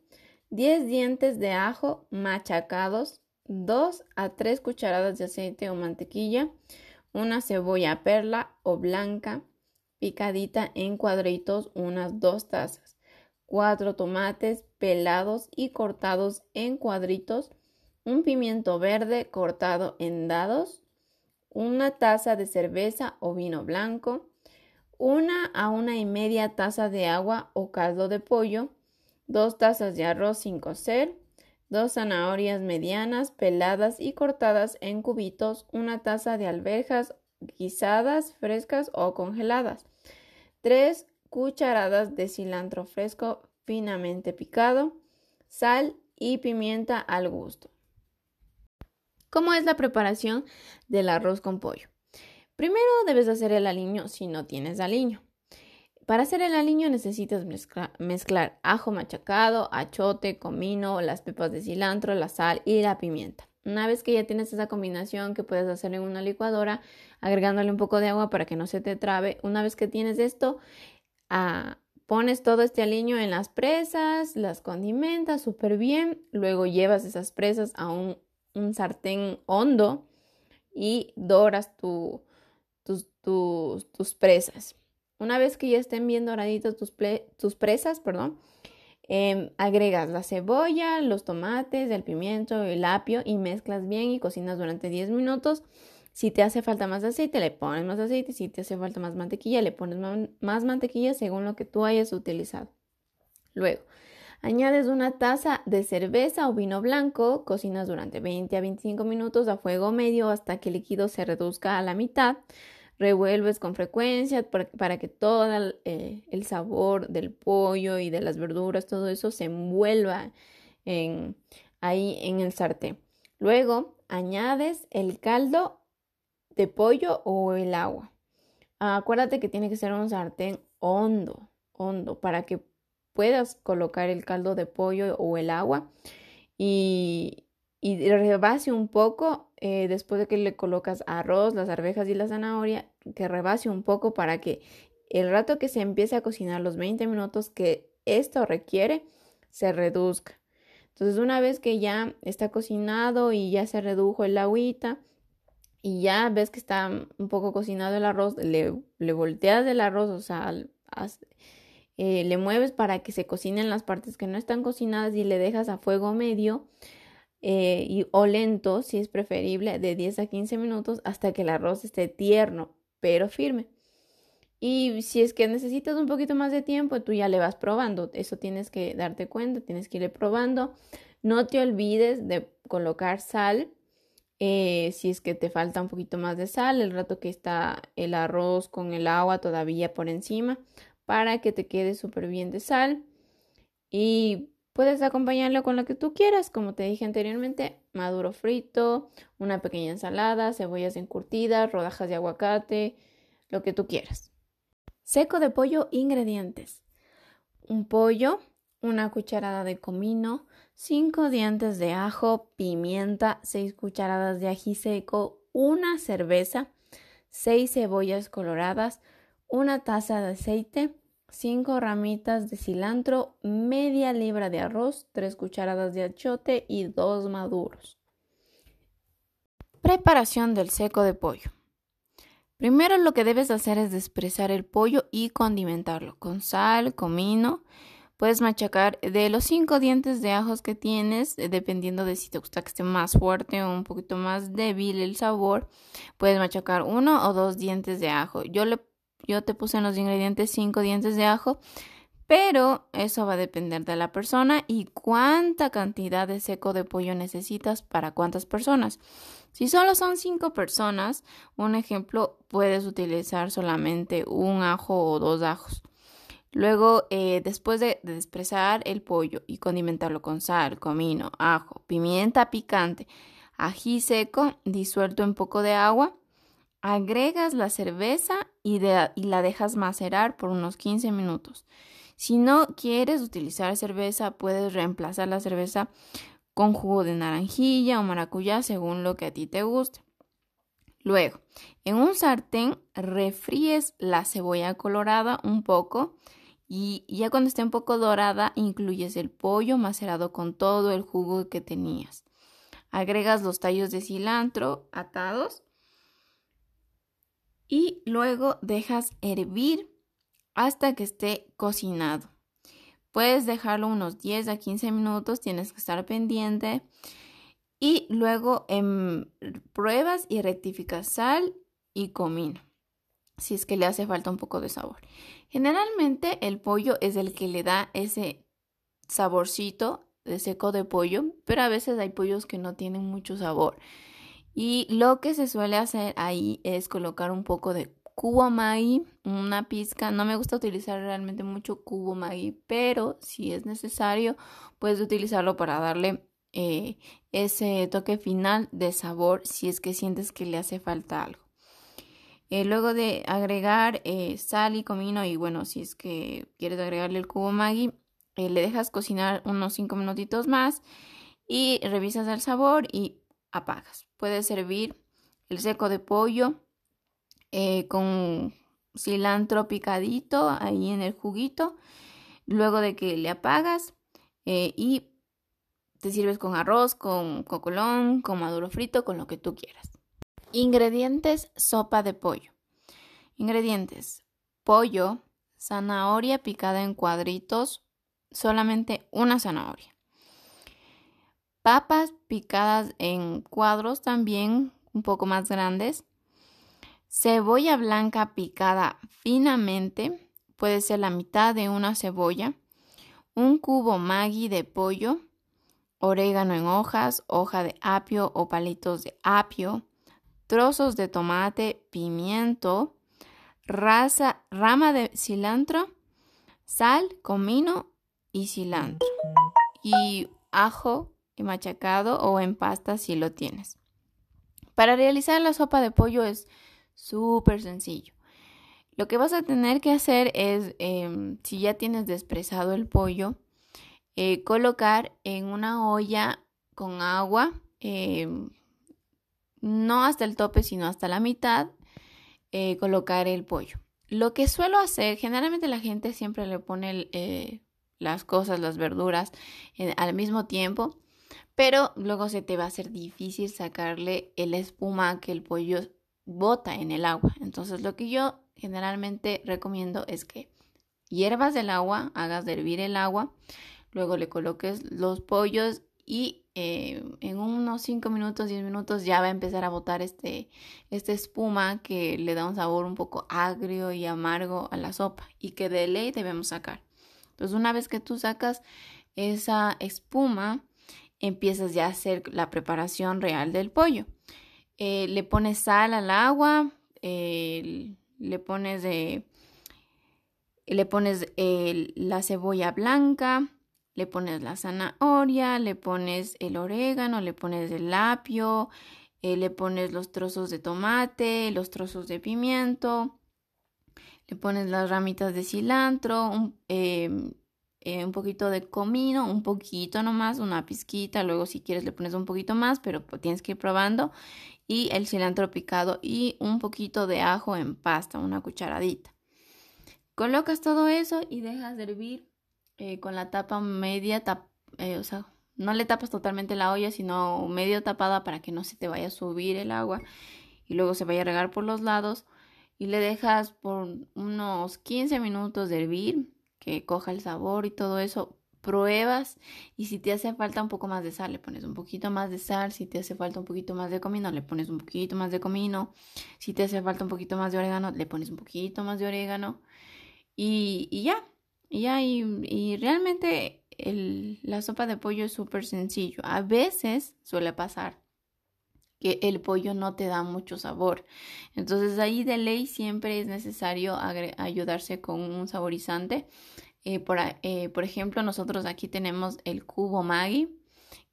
A: 10 dientes de ajo machacados, 2 a 3 cucharadas de aceite o mantequilla, una cebolla perla o blanca picadita en cuadritos, unas 2 tazas, 4 tomates pelados y cortados en cuadritos, un pimiento verde cortado en dados, una taza de cerveza o vino blanco, una a una y media taza de agua o caldo de pollo, dos tazas de arroz sin cocer, dos zanahorias medianas peladas y cortadas en cubitos, una taza de alberjas guisadas, frescas o congeladas, tres cucharadas de cilantro fresco finamente picado, sal y pimienta al gusto. ¿Cómo es la preparación del arroz con pollo? Primero debes hacer el aliño si no tienes aliño. Para hacer el aliño necesitas mezclar ajo machacado, achote, comino, las pepas de cilantro, la sal y la pimienta. Una vez que ya tienes esa combinación que puedes hacer en una licuadora, agregándole un poco de agua para que no se te trabe. Una vez que tienes esto, ah, pones todo este aliño en las presas, las condimentas súper bien, luego llevas esas presas a un sartén hondo y doras tus, tus, presas. Una vez que ya estén bien doraditas tus, tus presas, perdón, em, agregas la cebolla, los tomates, el pimiento, el apio y mezclas bien y cocinas durante 10 minutos. Si te hace falta más aceite, le pones más aceite. Si te hace falta más mantequilla, le pones más mantequilla según lo que tú hayas utilizado. Luego, Añades una taza de cerveza o vino blanco, cocinas durante 20 a 25 minutos a fuego medio hasta que el líquido se reduzca a la mitad. Revuelves con frecuencia para, que todo eh, el, sabor del pollo y de las verduras, todo eso se envuelva en, ahí en el sartén. Luego añades el caldo de pollo o el agua. Acuérdate que tiene que ser un sartén hondo, hondo, para que puedas colocar el caldo de pollo o el agua y, y rebase un poco eh, después de que le colocas arroz, las arvejas y la zanahoria, que rebase un poco para que el rato que se empiece a cocinar, los 20 minutos que esto requiere, se reduzca. Entonces una vez que ya está cocinado y ya se redujo el agüita y ya ves que está un poco cocinado el arroz, le, le volteas el arroz, o sea, eh, le mueves para que se cocinen las partes que no están cocinadas y le dejas a fuego medio eh, y, o lento, si es preferible, de 10 a 15 minutos hasta que el arroz esté tierno, pero firme. Y si es que necesitas un poquito más de tiempo, tú ya le vas probando. Eso tienes que darte cuenta, tienes que ir probando. No te olvides de colocar sal. Eh, si es que te falta un poquito más de sal, el rato que está el arroz con el agua todavía por encima, para que te quede súper bien de sal. Y puedes acompañarlo con lo que tú quieras, como te dije anteriormente, maduro frito, una pequeña ensalada, cebollas encurtidas, rodajas de aguacate, lo que tú quieras. Seco de pollo, ingredientes. Un pollo, una cucharada de comino, 5 dientes de ajo, pimienta, 6 cucharadas de ají seco, una cerveza, 6 cebollas coloradas, una taza de aceite, 5 ramitas de cilantro, media libra de arroz, 3 cucharadas de achote y 2 maduros. Preparación del seco de pollo. Primero lo que debes hacer es desprezar el pollo y condimentarlo con sal, comino. Puedes machacar de los 5 dientes de ajos que tienes, eh, dependiendo de si te gusta que esté más fuerte o un poquito más débil el sabor. Puedes machacar uno o dos dientes de ajo. Yo le yo te puse en los ingredientes 5 dientes de ajo, Pero eso va a depender de la persona y cuánta cantidad de seco de pollo necesitas para cuántas personas. Si solo son cinco personas, un ejemplo, puedes utilizar solamente un ajo o dos ajos. Luego, eh, después de, de desprezar el pollo y condimentarlo con sal, comino, ajo, pimienta picante, ají seco disuelto en poco de agua, agregas la cerveza y, y, la dejas macerar por unos 15 minutos. Si no quieres utilizar cerveza, puedes reemplazar la cerveza con jugo de naranjilla o maracuyá según lo que a ti te guste. Luego, en un sartén refríes la cebolla colorada un poco y ya cuando esté un poco dorada incluyes el pollo macerado con todo el jugo que tenías. Agregas los tallos de cilantro atados y luego dejas hervir hasta que esté cocinado. Puedes dejarlo unos 10 a 15 minutos, tienes que estar pendiente. Y luego em, pruebas y rectificas sal y comino, si es que le hace falta un poco de sabor. Generalmente el pollo es el que le da ese saborcito de seco de pollo, pero a veces hay pollos que no tienen mucho sabor. Y lo que se suele hacer ahí es colocar un poco de cubo Maggi, una pizca. No me gusta utilizar realmente mucho cubo Maggi, pero si es necesario, puedes utilizarlo para darle eh, ese toque final de sabor si es que sientes que le hace falta algo. Eh, luego de agregar eh, sal y comino y bueno, si es que quieres agregarle el cubo Maggi, le dejas cocinar unos 5 minutitos más y revisas el sabor y apagas. Puedes servir el seco de pollo con cilantro picadito ahí en el juguito. Luego de que le apagas y te sirves con arroz, con cocolón, con maduro frito, con lo que tú quieras. Ingredientes, sopa de pollo. Ingredientes, pollo, zanahoria picada en cuadritos, solamente una zanahoria. Papas picadas en cuadros también un poco más grandes. Cebolla blanca picada finamente, puede ser la mitad de una cebolla. Un cubo Maggi de pollo, orégano en hojas, hoja de apio o palitos de apio, trozos de tomate, pimiento, raza, rama de cilantro, sal, comino y cilantro. Y ajo machacado o en pasta si lo tienes. Para realizar la sopa de pollo es súper sencillo. Lo que vas a tener que hacer es, em, si ya tienes despresado el pollo, eh, colocar en una olla con agua, em, no hasta el tope, sino hasta la mitad, eh, colocar el pollo. Lo que suelo hacer, generalmente la gente siempre le pone eh, las cosas, las verduras al mismo tiempo, pero luego se te va a hacer difícil sacarle el espuma que el pollo bota en el agua. Entonces lo que yo generalmente recomiendo es que hiervas el agua, hagas hervir el agua, luego le coloques los pollos y eh, en unos 5 minutos, 10 minutos ya va a empezar a botar este, esta espuma que le da un sabor un poco agrio y amargo a la sopa y que de ley debemos sacar. Entonces una vez que tú sacas esa espuma, empiezas ya a hacer la preparación real del pollo. Eh, le pones sal al agua, le pones, de, le pones la cebolla blanca, le pones la zanahoria, le pones el orégano, le pones el apio, eh, le pones los trozos de tomate, los trozos de pimiento, le pones las ramitas de cilantro, un, em, eh, un poquito de comino, un poquito nomás, una pizquita, luego si quieres le pones un poquito más, pero tienes que ir probando, y el cilantro picado y un poquito de ajo en pasta, una cucharadita. Colocas todo eso y dejas de hervir eh, con la tapa media, eh, o sea, no le tapas totalmente la olla, sino medio tapada para que no se te vaya a subir el agua y luego se vaya a regar por los lados y le dejas por unos 15 minutos de hervir, que coja el sabor y todo eso. Pruebas y si te hace falta un poco más de sal, le pones un poquito más de sal. Si te hace falta un poquito más de comino, le pones un poquito más de comino. Si te hace falta un poquito más de orégano, le pones un poquito más de orégano. Y, y ya, Y, y realmente la sopa de pollo es súper sencillo. A veces suele pasar que el pollo no te da mucho sabor. Entonces ahí de ley siempre es necesario ayudarse con un saborizante. Eh, por, eh, por, ejemplo, nosotros aquí tenemos el cubo Maggi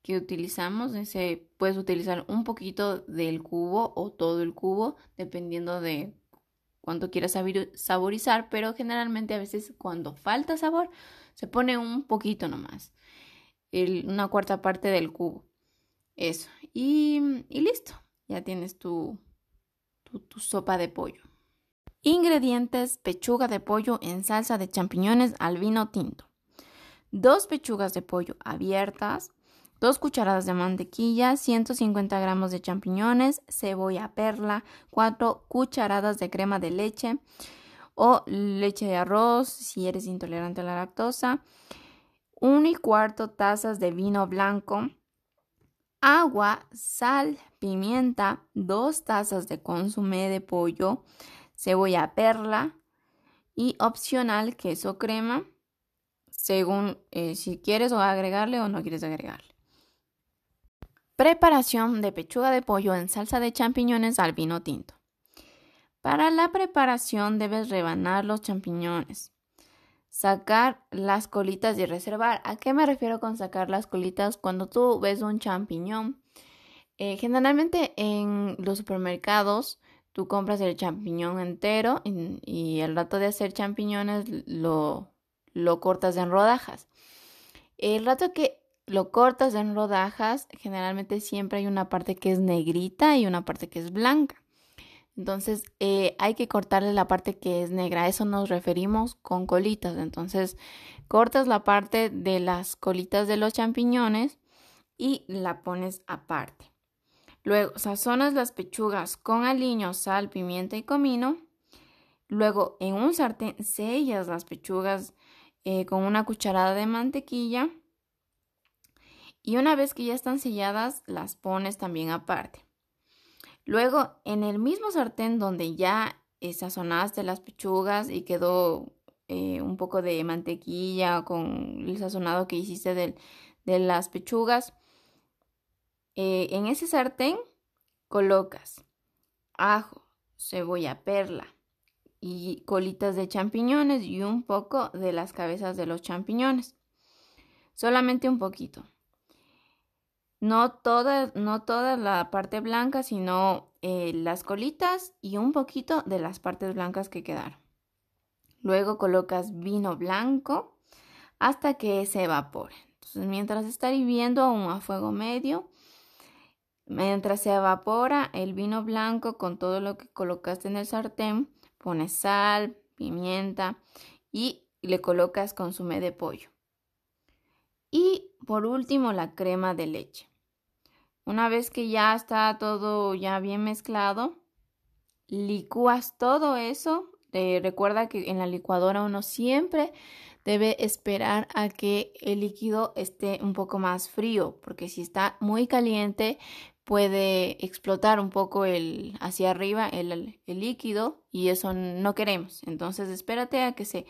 A: que utilizamos. Ese, puedes utilizar un poquito del cubo o todo el cubo, dependiendo de cuánto quieras saborizar, pero generalmente a veces cuando falta sabor se pone un poquito nomás, una cuarta parte del cubo. Eso. Y, listo. Ya tienes tu, tu, sopa de pollo. Ingredientes: pechuga de pollo en salsa de champiñones al vino tinto. Dos pechugas de pollo abiertas. Dos cucharadas de mantequilla, 150 gramos de champiñones, cebolla perla, 4 cucharadas de crema de leche o leche de arroz si eres intolerante a la lactosa, 1 y cuarto tazas de vino blanco, agua, sal, pimienta, dos tazas de consomé de pollo, cebolla perla y opcional queso crema, según eh, si quieres o agregarle o no quieres agregarle. Preparación de pechuga de pollo en salsa de champiñones al vino tinto. Para la preparación debes rebanar los champiñones sacar las colitas y reservar. ¿A qué me refiero con sacar las colitas? Cuando tú ves un champiñón, eh, generalmente en los supermercados tú compras el champiñón entero y, el rato de hacer champiñones lo, lo cortas en rodajas. El rato que lo cortas en rodajas, generalmente siempre hay una parte que es negrita y una parte que es blanca. Entonces eh, hay que cortarle la parte que es negra. A eso nos referimos con colitas. Entonces cortas la parte de las colitas de los champiñones y la pones aparte. Luego sazonas las pechugas con aliño, sal, pimienta y comino. Luego en un sartén sellas las pechugas eh, con una cucharada de mantequilla. Y una vez que ya están selladas, las pones también aparte. Luego, en el mismo sartén donde ya sazonaste las pechugas y quedó eh, un poco de mantequilla con el sazonado que hiciste de, las pechugas, eh, en ese sartén colocas ajo, cebolla perla y colitas de champiñones y un poco de las cabezas de los champiñones. Solamente un poquito. No toda, no la parte blanca, sino eh, las colitas y un poquito de las partes blancas que quedaron. Luego colocas vino blanco hasta que se evapore. Entonces, mientras está hirviendo a fuego medio, mientras se evapora el vino blanco con todo lo que colocaste en el sartén, pones sal, pimienta y le colocas consumé de pollo. Y por último, la crema de leche. Una vez que ya está todo ya bien mezclado, licúas todo eso. recuerda que en la licuadora uno siempre debe esperar a que el líquido esté un poco más frío, porque si está muy caliente puede explotar un poco el hacia arriba el, el líquido y eso no queremos. Entonces espérate a que se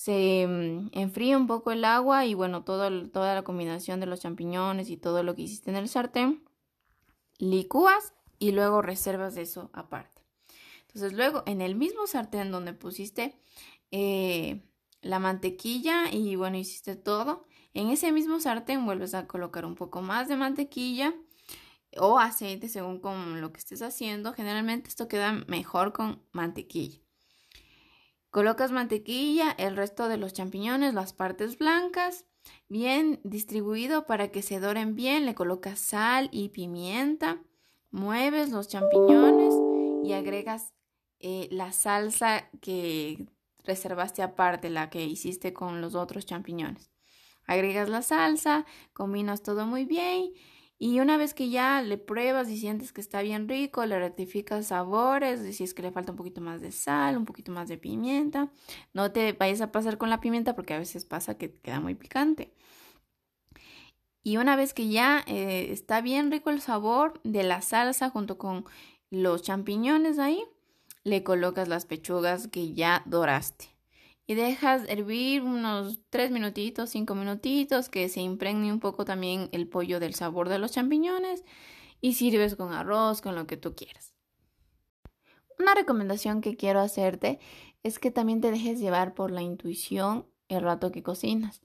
A: se mm, enfría un poco el agua y bueno, toda la combinación de los champiñones y todo lo que hiciste en el sartén, licúas y luego reservas eso aparte. Entonces luego en el mismo sartén donde pusiste eh, la mantequilla y bueno, hiciste todo, en ese mismo sartén vuelves a colocar un poco más de mantequilla o aceite según con lo que estés haciendo. Generalmente esto queda mejor con mantequilla. Colocas mantequilla, el resto de los champiñones, las partes blancas, bien distribuido para que se doren bien. Le colocas sal y pimienta. Mueves los champiñones y agregas eh, la salsa que reservaste aparte, la que hiciste con los otros champiñones. Agregas la salsa, combinas todo muy bien y una vez que ya le pruebas y sientes que está bien rico, le rectificas sabores, si es que le falta un poquito más de sal, un poquito más de pimienta. No te vayas a pasar con la pimienta porque a veces pasa que queda muy picante. Y una vez que ya eh, está bien rico el sabor de la salsa junto con los champiñones ahí, le colocas las pechugas que ya doraste. Y dejas hervir unos 3 minutitos, 5 minutitos, que se impregne un poco también el pollo del sabor de los champiñones y sirves con arroz, con lo que tú quieras. Una recomendación que quiero hacerte es que también te dejes llevar por la intuición el rato que cocinas.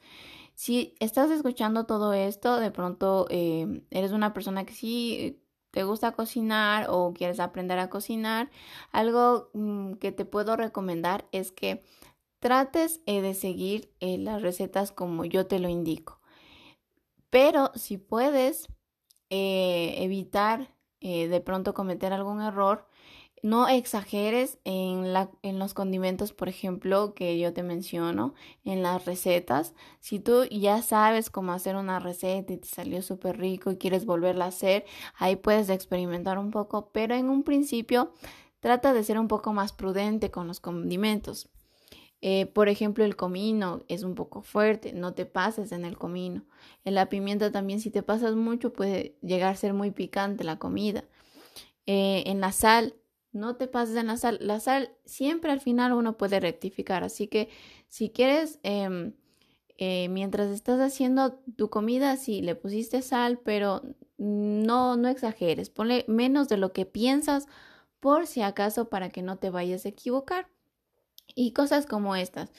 A: Si estás escuchando todo esto, de pronto eh, eres una persona que sí te gusta cocinar o quieres aprender a cocinar, algo mm, que te puedo recomendar es que trates eh, de seguir eh, las recetas como yo te lo indico. Pero si puedes evitar de pronto cometer algún error, no exageres en, la, en los condimentos, por ejemplo, que yo te menciono, en las recetas. Si tú ya sabes cómo hacer una receta y te salió súper rico y quieres volverla a hacer, ahí puedes experimentar un poco, pero en un principio trata de ser un poco más prudente con los condimentos. Eh, por ejemplo, el comino es un poco fuerte, no te pases en el comino. En la pimienta también, si te pasas mucho, puede llegar a ser muy picante la comida. Eh, en la sal, no te pases en la sal. La sal siempre al final uno puede rectificar. Así que si quieres, em, eh, mientras estás haciendo tu comida, sí, le pusiste sal, pero no, no exageres. Ponle menos de lo que piensas por si acaso para que no te vayas a equivocar. Y cosas como estas.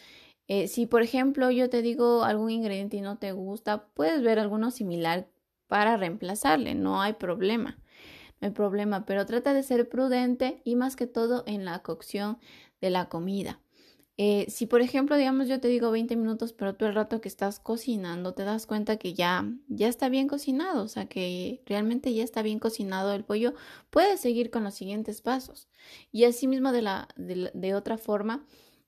A: Eh, si por ejemplo yo te digo algún ingrediente y no te gusta, puedes ver alguno similar para reemplazarle, no hay problema no hay problema, pero trata de ser prudente y más que todo en la cocción de la comida. Eh, si por ejemplo, digamos, yo te digo 20 minutos, pero tú el rato que estás cocinando te das cuenta que ya, ya está bien cocinado, o sea que realmente ya está bien cocinado el pollo, puedes seguir con los siguientes pasos. Y asimismo de, la, de otra forma,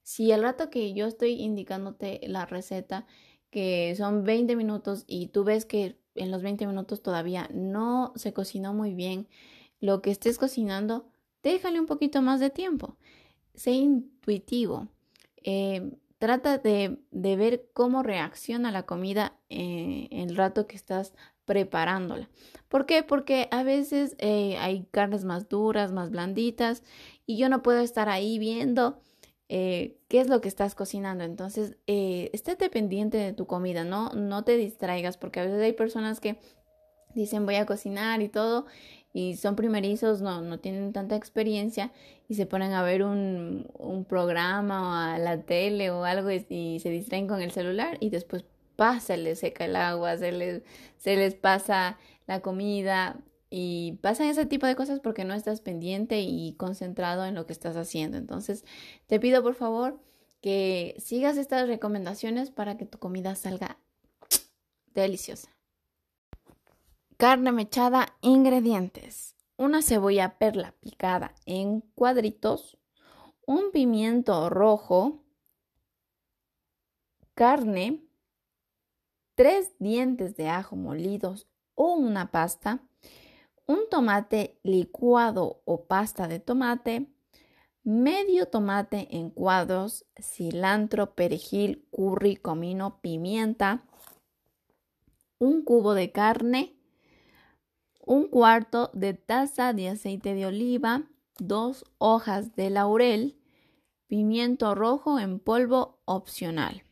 A: si el rato que yo estoy indicándote la receta, que son 20 minutos y tú ves que en los 20 minutos todavía no se cocinó muy bien lo que estés cocinando, déjale un poquito más de tiempo. Sé intuitivo. Eh, trata de, ver cómo reacciona la comida eh, el rato que estás preparándola. ¿Por qué? Porque a veces eh, hay carnes más duras, más blanditas y yo no puedo estar ahí viendo eh, qué es lo que estás cocinando. Entonces, eh, estate pendiente de tu comida, ¿no? No te distraigas porque a veces hay personas que dicen voy a cocinar y todo y son primerizos, no, no tienen tanta experiencia y se ponen a ver un, un programa o a la tele o algo y, se distraen con el celular y después pasa, se les seca el agua, se les, se les pasa la comida, y pasan ese tipo de cosas porque no estás pendiente y concentrado en lo que estás haciendo. Entonces, te pido por favor que sigas estas recomendaciones para que tu comida salga (tsk) deliciosa. Carne mechada, ingredientes. Una cebolla perla picada en cuadritos, un pimiento rojo, carne, tres dientes de ajo molidos o una pasta, un tomate licuado o pasta de tomate, medio tomate en cuadros, cilantro, perejil, curry, comino, pimienta, un cubo de carne, un cuarto de taza de aceite de oliva, dos hojas de laurel, pimiento rojo en polvo opcional.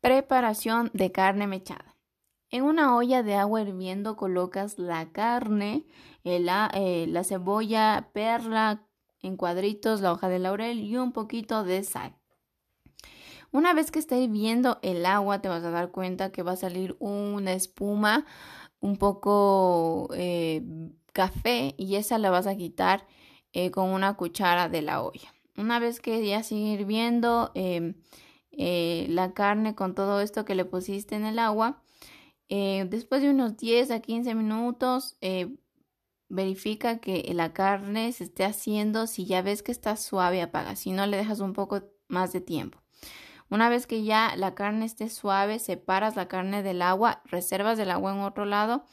A: Preparación de carne mechada. En una olla de agua hirviendo colocas la carne, eh, la cebolla, perla en cuadritos, la hoja de laurel y un poquito de sal. Una vez que esté hirviendo el agua, te vas a dar cuenta que va a salir una espuma un poco eh, café y esa la vas a quitar eh, con una cuchara de la olla. Una vez que ya sigue hirviendo em, la carne con todo esto que le pusiste en el agua, eh, después de unos 10 a 15 minutos, eh, verifica que la carne se esté haciendo. Si ya ves que está suave, apaga. Si no, le dejas un poco más de tiempo. Una vez que ya la carne esté suave, separas la carne del agua, reservas el agua en otro lado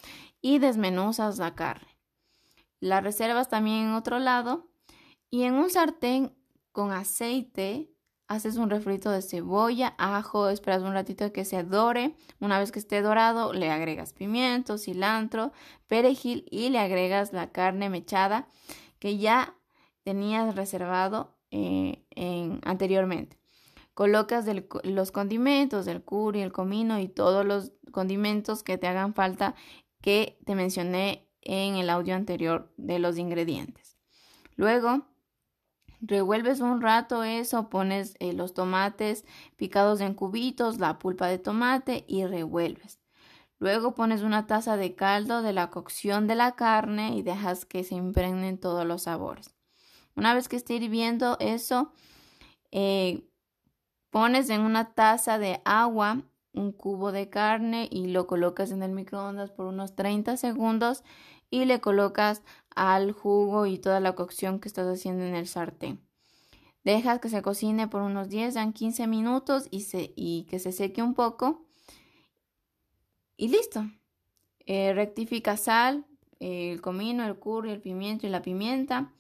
A: y desmenuzas la carne. La reservas también en otro lado y en un sartén con aceite haces un refrito de cebolla, ajo, esperas un ratito que se dore. Una vez que esté dorado, le agregas pimiento, cilantro, perejil y le agregas la carne mechada que ya tenías reservado eh, anteriormente. Colocas los condimentos, el curry, el comino y todos los condimentos que te hagan falta que te mencioné en el audio anterior de los ingredientes. Luego, revuelves un rato eso, pones eh, los tomates picados en cubitos, la pulpa de tomate y revuelves. Luego pones una taza de caldo de la cocción de la carne y dejas que se impregnen todos los sabores. Una vez que esté hirviendo eso, eh, pones en una taza de agua un cubo de carne y lo colocas en el microondas por unos 30 segundos y le colocas al jugo y toda la cocción que estás haciendo en el sartén. Dejas que se cocine por unos 10 a 15 minutos y, y que se seque un poco. Y listo. Eh, rectifica sal, el comino, el curry, el pimiento y la pimienta.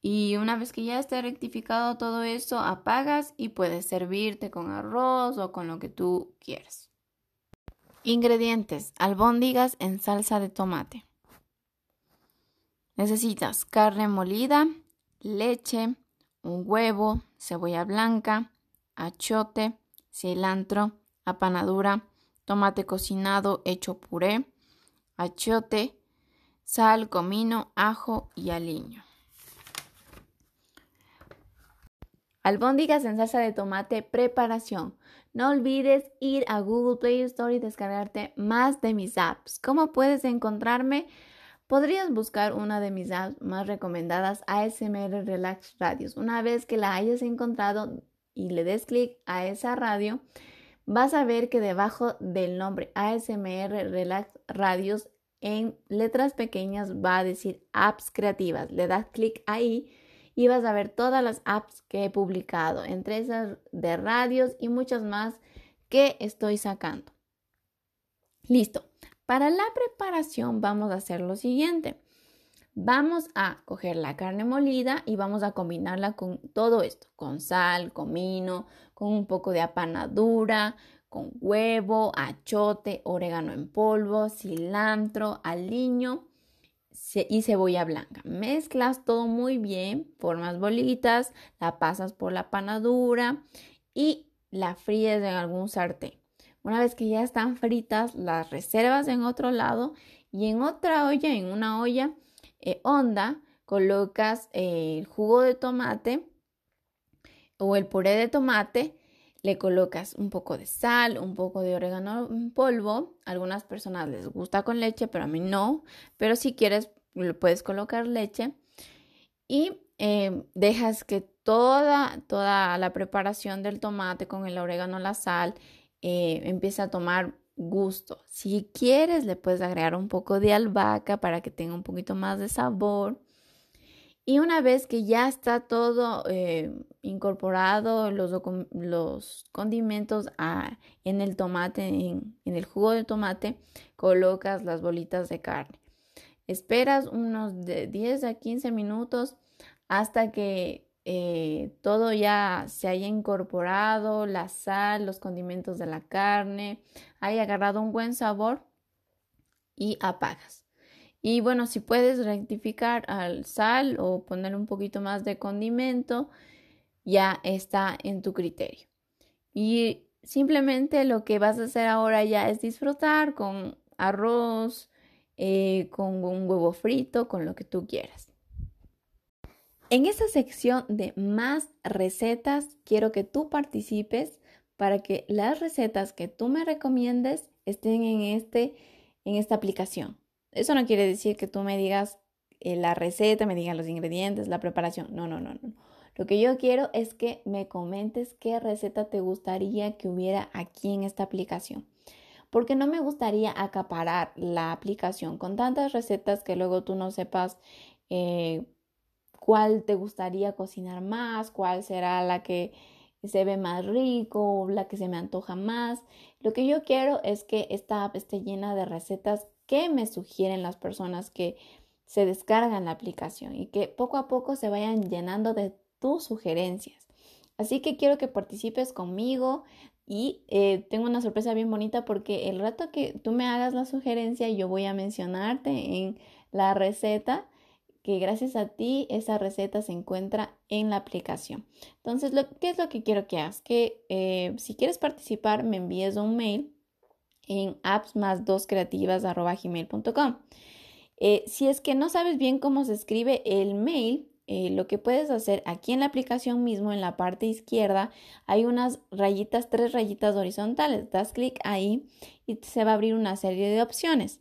A: Y una vez que ya esté rectificado todo eso, apagas y puedes servirte con arroz o con lo que tú quieras. Ingredientes: albóndigas en salsa de tomate. Necesitas carne molida, leche, un huevo, cebolla blanca, achote, cilantro, apanadura, tomate cocinado hecho puré, achote, sal, comino, ajo y aliño. Albóndigas en salsa de tomate, preparación. No olvides ir a Google Play Store y descargarte más de mis apps. ¿Cómo puedes encontrarme? Podrías buscar una de mis apps más recomendadas, ASMR Relax Radios. Una vez que la hayas encontrado y le des clic a esa radio, vas a ver que debajo del nombre ASMR Relax Radios en letras pequeñas va a decir apps creativas. Le das clic ahí y vas a ver todas las apps que he publicado, entre esas de radios y muchas más que estoy sacando. Listo. Para la preparación vamos a hacer lo siguiente. Vamos a coger la carne molida y vamos a combinarla con todo esto, con sal, comino, con un poco de apanadura, con huevo, achote, orégano en polvo, cilantro, aliño y cebolla blanca. Mezclas todo muy bien, formas bolitas, la pasas por la panadura y la fríes en algún sartén. Una vez que ya están fritas, las reservas en otro lado y en otra olla, en una olla eh, honda, colocas eh, el jugo de tomate o el puré de tomate, le colocas un poco de sal, un poco de orégano en polvo. A algunas personas les gusta con leche, pero a mí no. Pero si quieres, puedes colocar leche. Y eh, dejas que toda, toda la preparación del tomate con el orégano, la sal eh, empieza a tomar gusto. Si quieres, le puedes agregar un poco de albahaca para que tenga un poquito más de sabor. Y una vez que ya está todo eh, incorporado, los, los condimentos en el tomate, en, el jugo de tomate, colocas las bolitas de carne. Esperas unos de 10 a 15 minutos hasta que eh, todo ya se haya incorporado, la sal, los condimentos de la carne, haya agarrado un buen sabor y apagas. Y bueno, si puedes rectificar al sal o poner un poquito más de condimento, ya está en tu criterio. Y simplemente lo que vas a hacer ahora ya es disfrutar con arroz, eh, con un huevo frito, con lo que tú quieras. En esta sección de más recetas, quiero que tú participes para que las recetas que tú me recomiendes estén en, este, en esta aplicación. Eso no quiere decir que tú me digas eh, la receta, me digas los ingredientes, la preparación. No, no, no. Lo que yo quiero es que me comentes qué receta te gustaría que hubiera aquí en esta aplicación. Porque no me gustaría acaparar la aplicación con tantas recetas que luego tú no sepas eh, cuál te gustaría cocinar más, cuál será la que se ve más rico, la que se me antoja más. Lo que yo quiero es que esta app esté llena de recetas que me sugieren las personas que se descargan la aplicación y que poco a poco se vayan llenando de tus sugerencias. Así que quiero que participes conmigo y eh, tengo una sorpresa bien bonita porque el rato que tú me hagas la sugerencia yo voy a mencionarte en la receta que gracias a ti esa receta se encuentra en la aplicación. Entonces, lo, ¿qué es lo que quiero que hagas? Que eh, si quieres participar, me envíes un mail en apps más dos creativas gmail.com. Eh, si es que no sabes bien cómo se escribe el mail, eh, lo que puedes hacer aquí en la aplicación mismo, en la parte izquierda, hay unas rayitas, tres rayitas horizontales. Das clic ahí y se va a abrir una serie de opciones.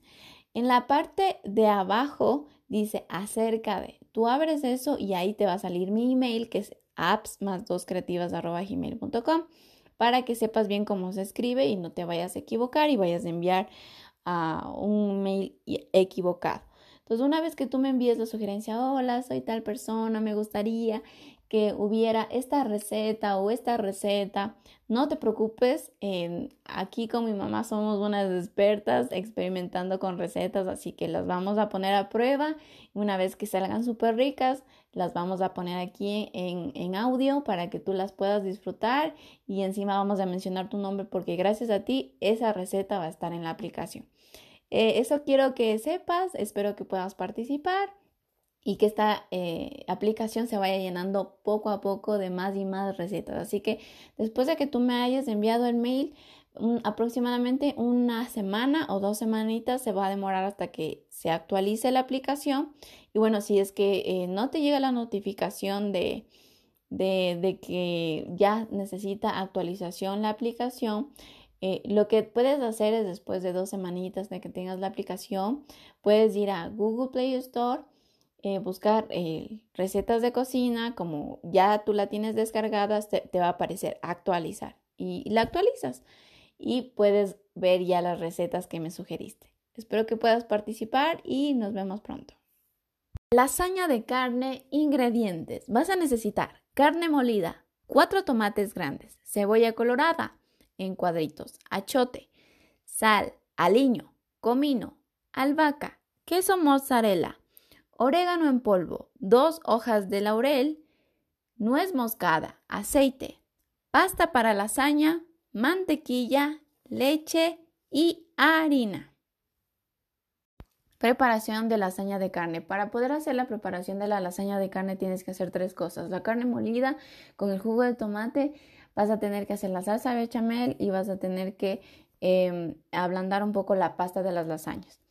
A: En la parte de abajo dice acerca de. Tú abres eso y ahí te va a salir mi email que es apps más dos creativas gmail.com para que sepas bien cómo se escribe y no te vayas a equivocar y vayas a enviar a un mail equivocado. Entonces, una vez que tú me envíes la sugerencia, hola, soy tal persona, me gustaría que hubiera esta receta o esta receta, no te preocupes, aquí con mi mamá somos unas expertas experimentando con recetas, así que las vamos a poner a prueba. Una vez que salgan súper ricas, las vamos a poner aquí en, en audio para que tú las puedas disfrutar y encima vamos a mencionar tu nombre porque gracias a ti esa receta va a estar en la aplicación. Eh, eso quiero que sepas, espero que puedas participar y que esta eh, aplicación se vaya llenando poco a poco de más y más recetas. Así que después de que tú me hayas enviado el mail, aproximadamente una semana o dos semanitas se va a demorar hasta que se actualice la aplicación. Y bueno, si es que eh, no te llega la notificación de, de, que ya necesita actualización la aplicación, eh, lo que puedes hacer es después de dos semanitas de que tengas la aplicación, puedes ir a Google Play Store, eh, buscar eh, recetas de cocina, como ya tú la tienes descargada, te, va a aparecer actualizar y la actualizas y puedes ver ya las recetas que me sugeriste. Espero que puedas participar y nos vemos pronto. Lasaña de carne, ingredientes. Vas a necesitar carne molida, cuatro tomates grandes, cebolla colorada, en cuadritos, achote, sal, aliño, comino, albahaca, queso mozzarella, orégano en polvo, dos hojas de laurel, nuez moscada, aceite, pasta para lasaña, mantequilla, leche y harina. Preparación de lasaña de carne. Para poder hacer la preparación de la lasaña de carne tienes que hacer tres cosas. La carne molida con el jugo de tomate, vas a tener que hacer la salsa bechamel y vas a tener que em, ablandar un poco la pasta de las lasañas.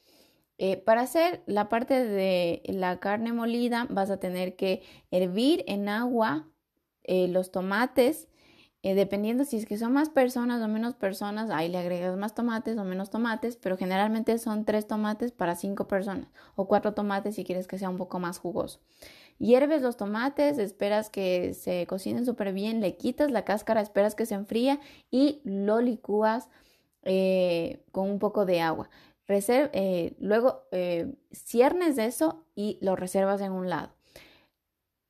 A: Eh, para hacer la parte de la carne molida vas a tener que hervir en agua eh, los tomates, eh, dependiendo si es que son más personas o menos personas, ahí le agregas más tomates o menos tomates, pero generalmente son tres tomates para cinco personas o cuatro tomates si quieres que sea un poco más jugoso. Hierves los tomates, esperas que se cocinen súper bien, le quitas la cáscara, esperas que se enfríe y lo licúas con un poco de agua. Eh, luego eh, ciernes eso y lo reservas en un lado.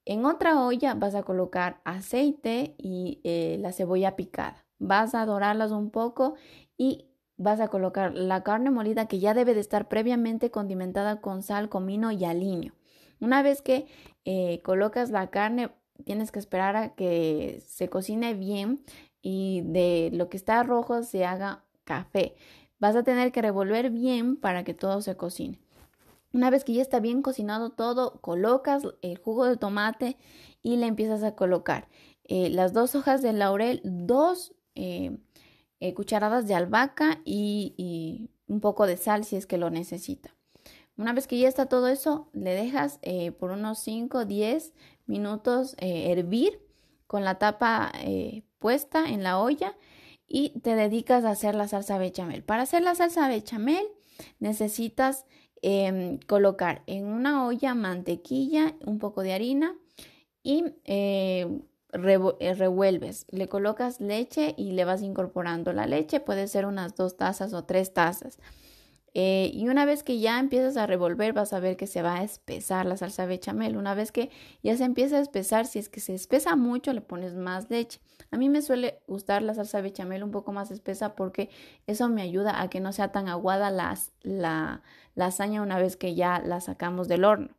A: En otra olla vas a colocar aceite y la cebolla picada. Vas a dorarlas un poco y vas a colocar la carne molida que ya debe de estar previamente condimentada con sal, comino y aliño. Una vez que eh, colocas la carne, tienes que esperar a que se cocine bien y de lo que está rojo se haga café. Vas a tener que revolver bien para que todo se cocine. Una vez que ya está bien cocinado todo, colocas el jugo de tomate y le empiezas a colocar eh, las dos hojas de laurel, dos eh, cucharadas de albahaca y un poco de sal si es que lo necesita. Una vez que ya está todo eso, le dejas eh, por unos 5 o 10 minutos eh, hervir con la tapa eh, puesta en la olla y te dedicas a hacer la salsa bechamel. Para hacer la salsa bechamel necesitas em, colocar en una olla mantequilla, un poco de harina y revuelves. Le colocas leche y le vas incorporando la leche. Puede ser unas dos tazas o tres tazas. Eh, y una vez que ya empiezas a revolver, vas a ver que se va a espesar la salsa bechamel. Una vez que ya se empieza a espesar, si es que se espesa mucho, le pones más leche. A mí me suele gustar la salsa bechamel un poco más espesa porque eso me ayuda a que no sea tan aguada la lasaña una vez que ya la sacamos del horno.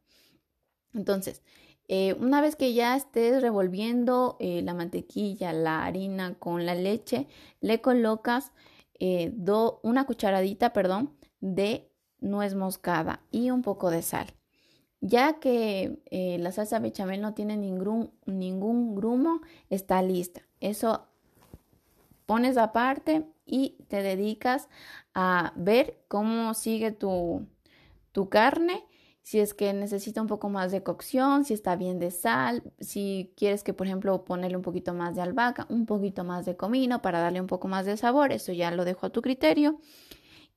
A: Y eh, una vez que ya estés revolviendo eh, la mantequilla, la harina con la leche, le colocas una cucharadita, perdón, de nuez moscada y un poco de sal. Ya que eh, la salsa bechamel no tiene ningún, ningún grumo, está lista. Eso pones aparte y te dedicas a ver cómo sigue tu, tu carne si es que necesita un poco más de cocción, si está bien de sal, si quieres que, por ejemplo, ponerle un poquito más de albahaca, un poquito más de comino para darle un poco más de sabor, eso ya lo dejo a tu criterio.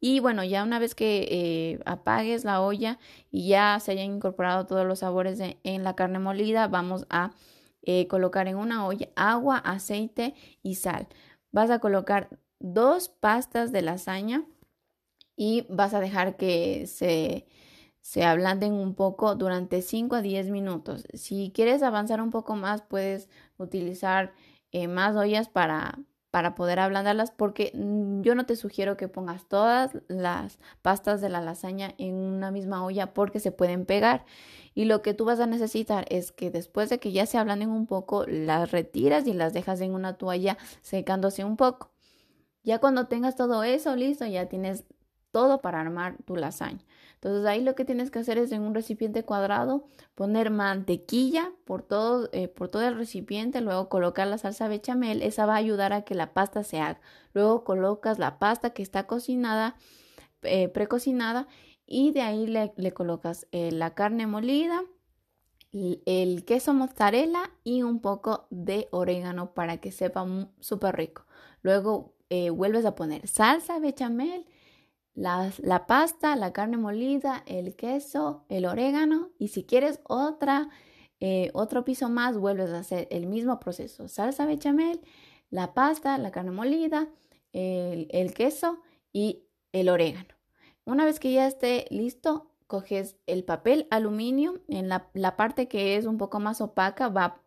A: Y bueno, ya una vez que eh, apagues la olla y ya se hayan incorporado todos los sabores en la carne molida, vamos a eh, colocar en una olla agua, aceite y sal. Vas a colocar dos pastas de lasaña y vas a dejar que se se ablanden un poco durante 5 a 10 minutos. Si quieres avanzar un poco más, puedes utilizar eh, más ollas para, para poder ablandarlas porque mm, yo no te sugiero que pongas todas las pastas de la lasaña en una misma olla porque se pueden pegar. Y lo que tú vas a necesitar es que después de que ya se ablanden un poco, las retiras y las dejas en una toalla secándose un poco. Ya cuando tengas todo eso listo, ya tienes todo para armar tu lasaña. Entonces ahí lo que tienes que hacer es en un recipiente cuadrado poner mantequilla por todo, eh, por todo el recipiente, luego colocar la salsa bechamel, esa va a ayudar a que la pasta se haga. Luego colocas la pasta que está cocinada, eh, precocinada y de ahí le, colocas eh, la carne molida, el queso mozzarella y un poco de orégano para que sepa súper rico. Luego vuelves a poner salsa bechamel la, pasta, la carne molida, el queso, el orégano y si quieres otra, eh, otro piso más, vuelves a hacer el mismo proceso. Salsa bechamel, la pasta, la carne molida, el, queso y el orégano. Una vez que ya esté listo, coges el papel aluminio en la, parte que es un poco más opaca, va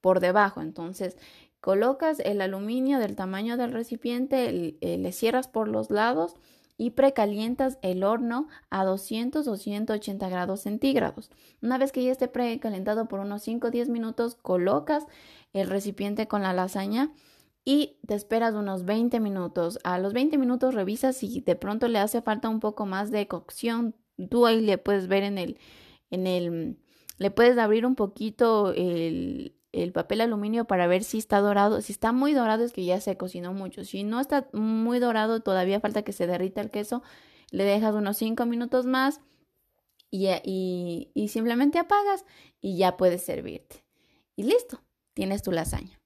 A: por debajo. Entonces, colocas el aluminio del tamaño del recipiente, le cierras por los lados y precalientas el horno a 200 o 180 grados centígrados. Una vez que ya esté precalentado por unos 5 o 10 minutos, colocas el recipiente con la lasaña y te esperas unos 20 minutos. A los 20 minutos revisas si de pronto le hace falta un poco más de cocción. Tú ahí le puedes ver en el, en el, le puedes abrir un poquito el, el papel aluminio para ver si está dorado. Si está muy dorado es que ya se cocinó mucho. Si no está muy dorado, todavía falta que se derrita el queso. Le dejas unos 5 minutos más y, y, y simplemente apagas y ya puedes servirte. Y listo, tienes tu lasaña.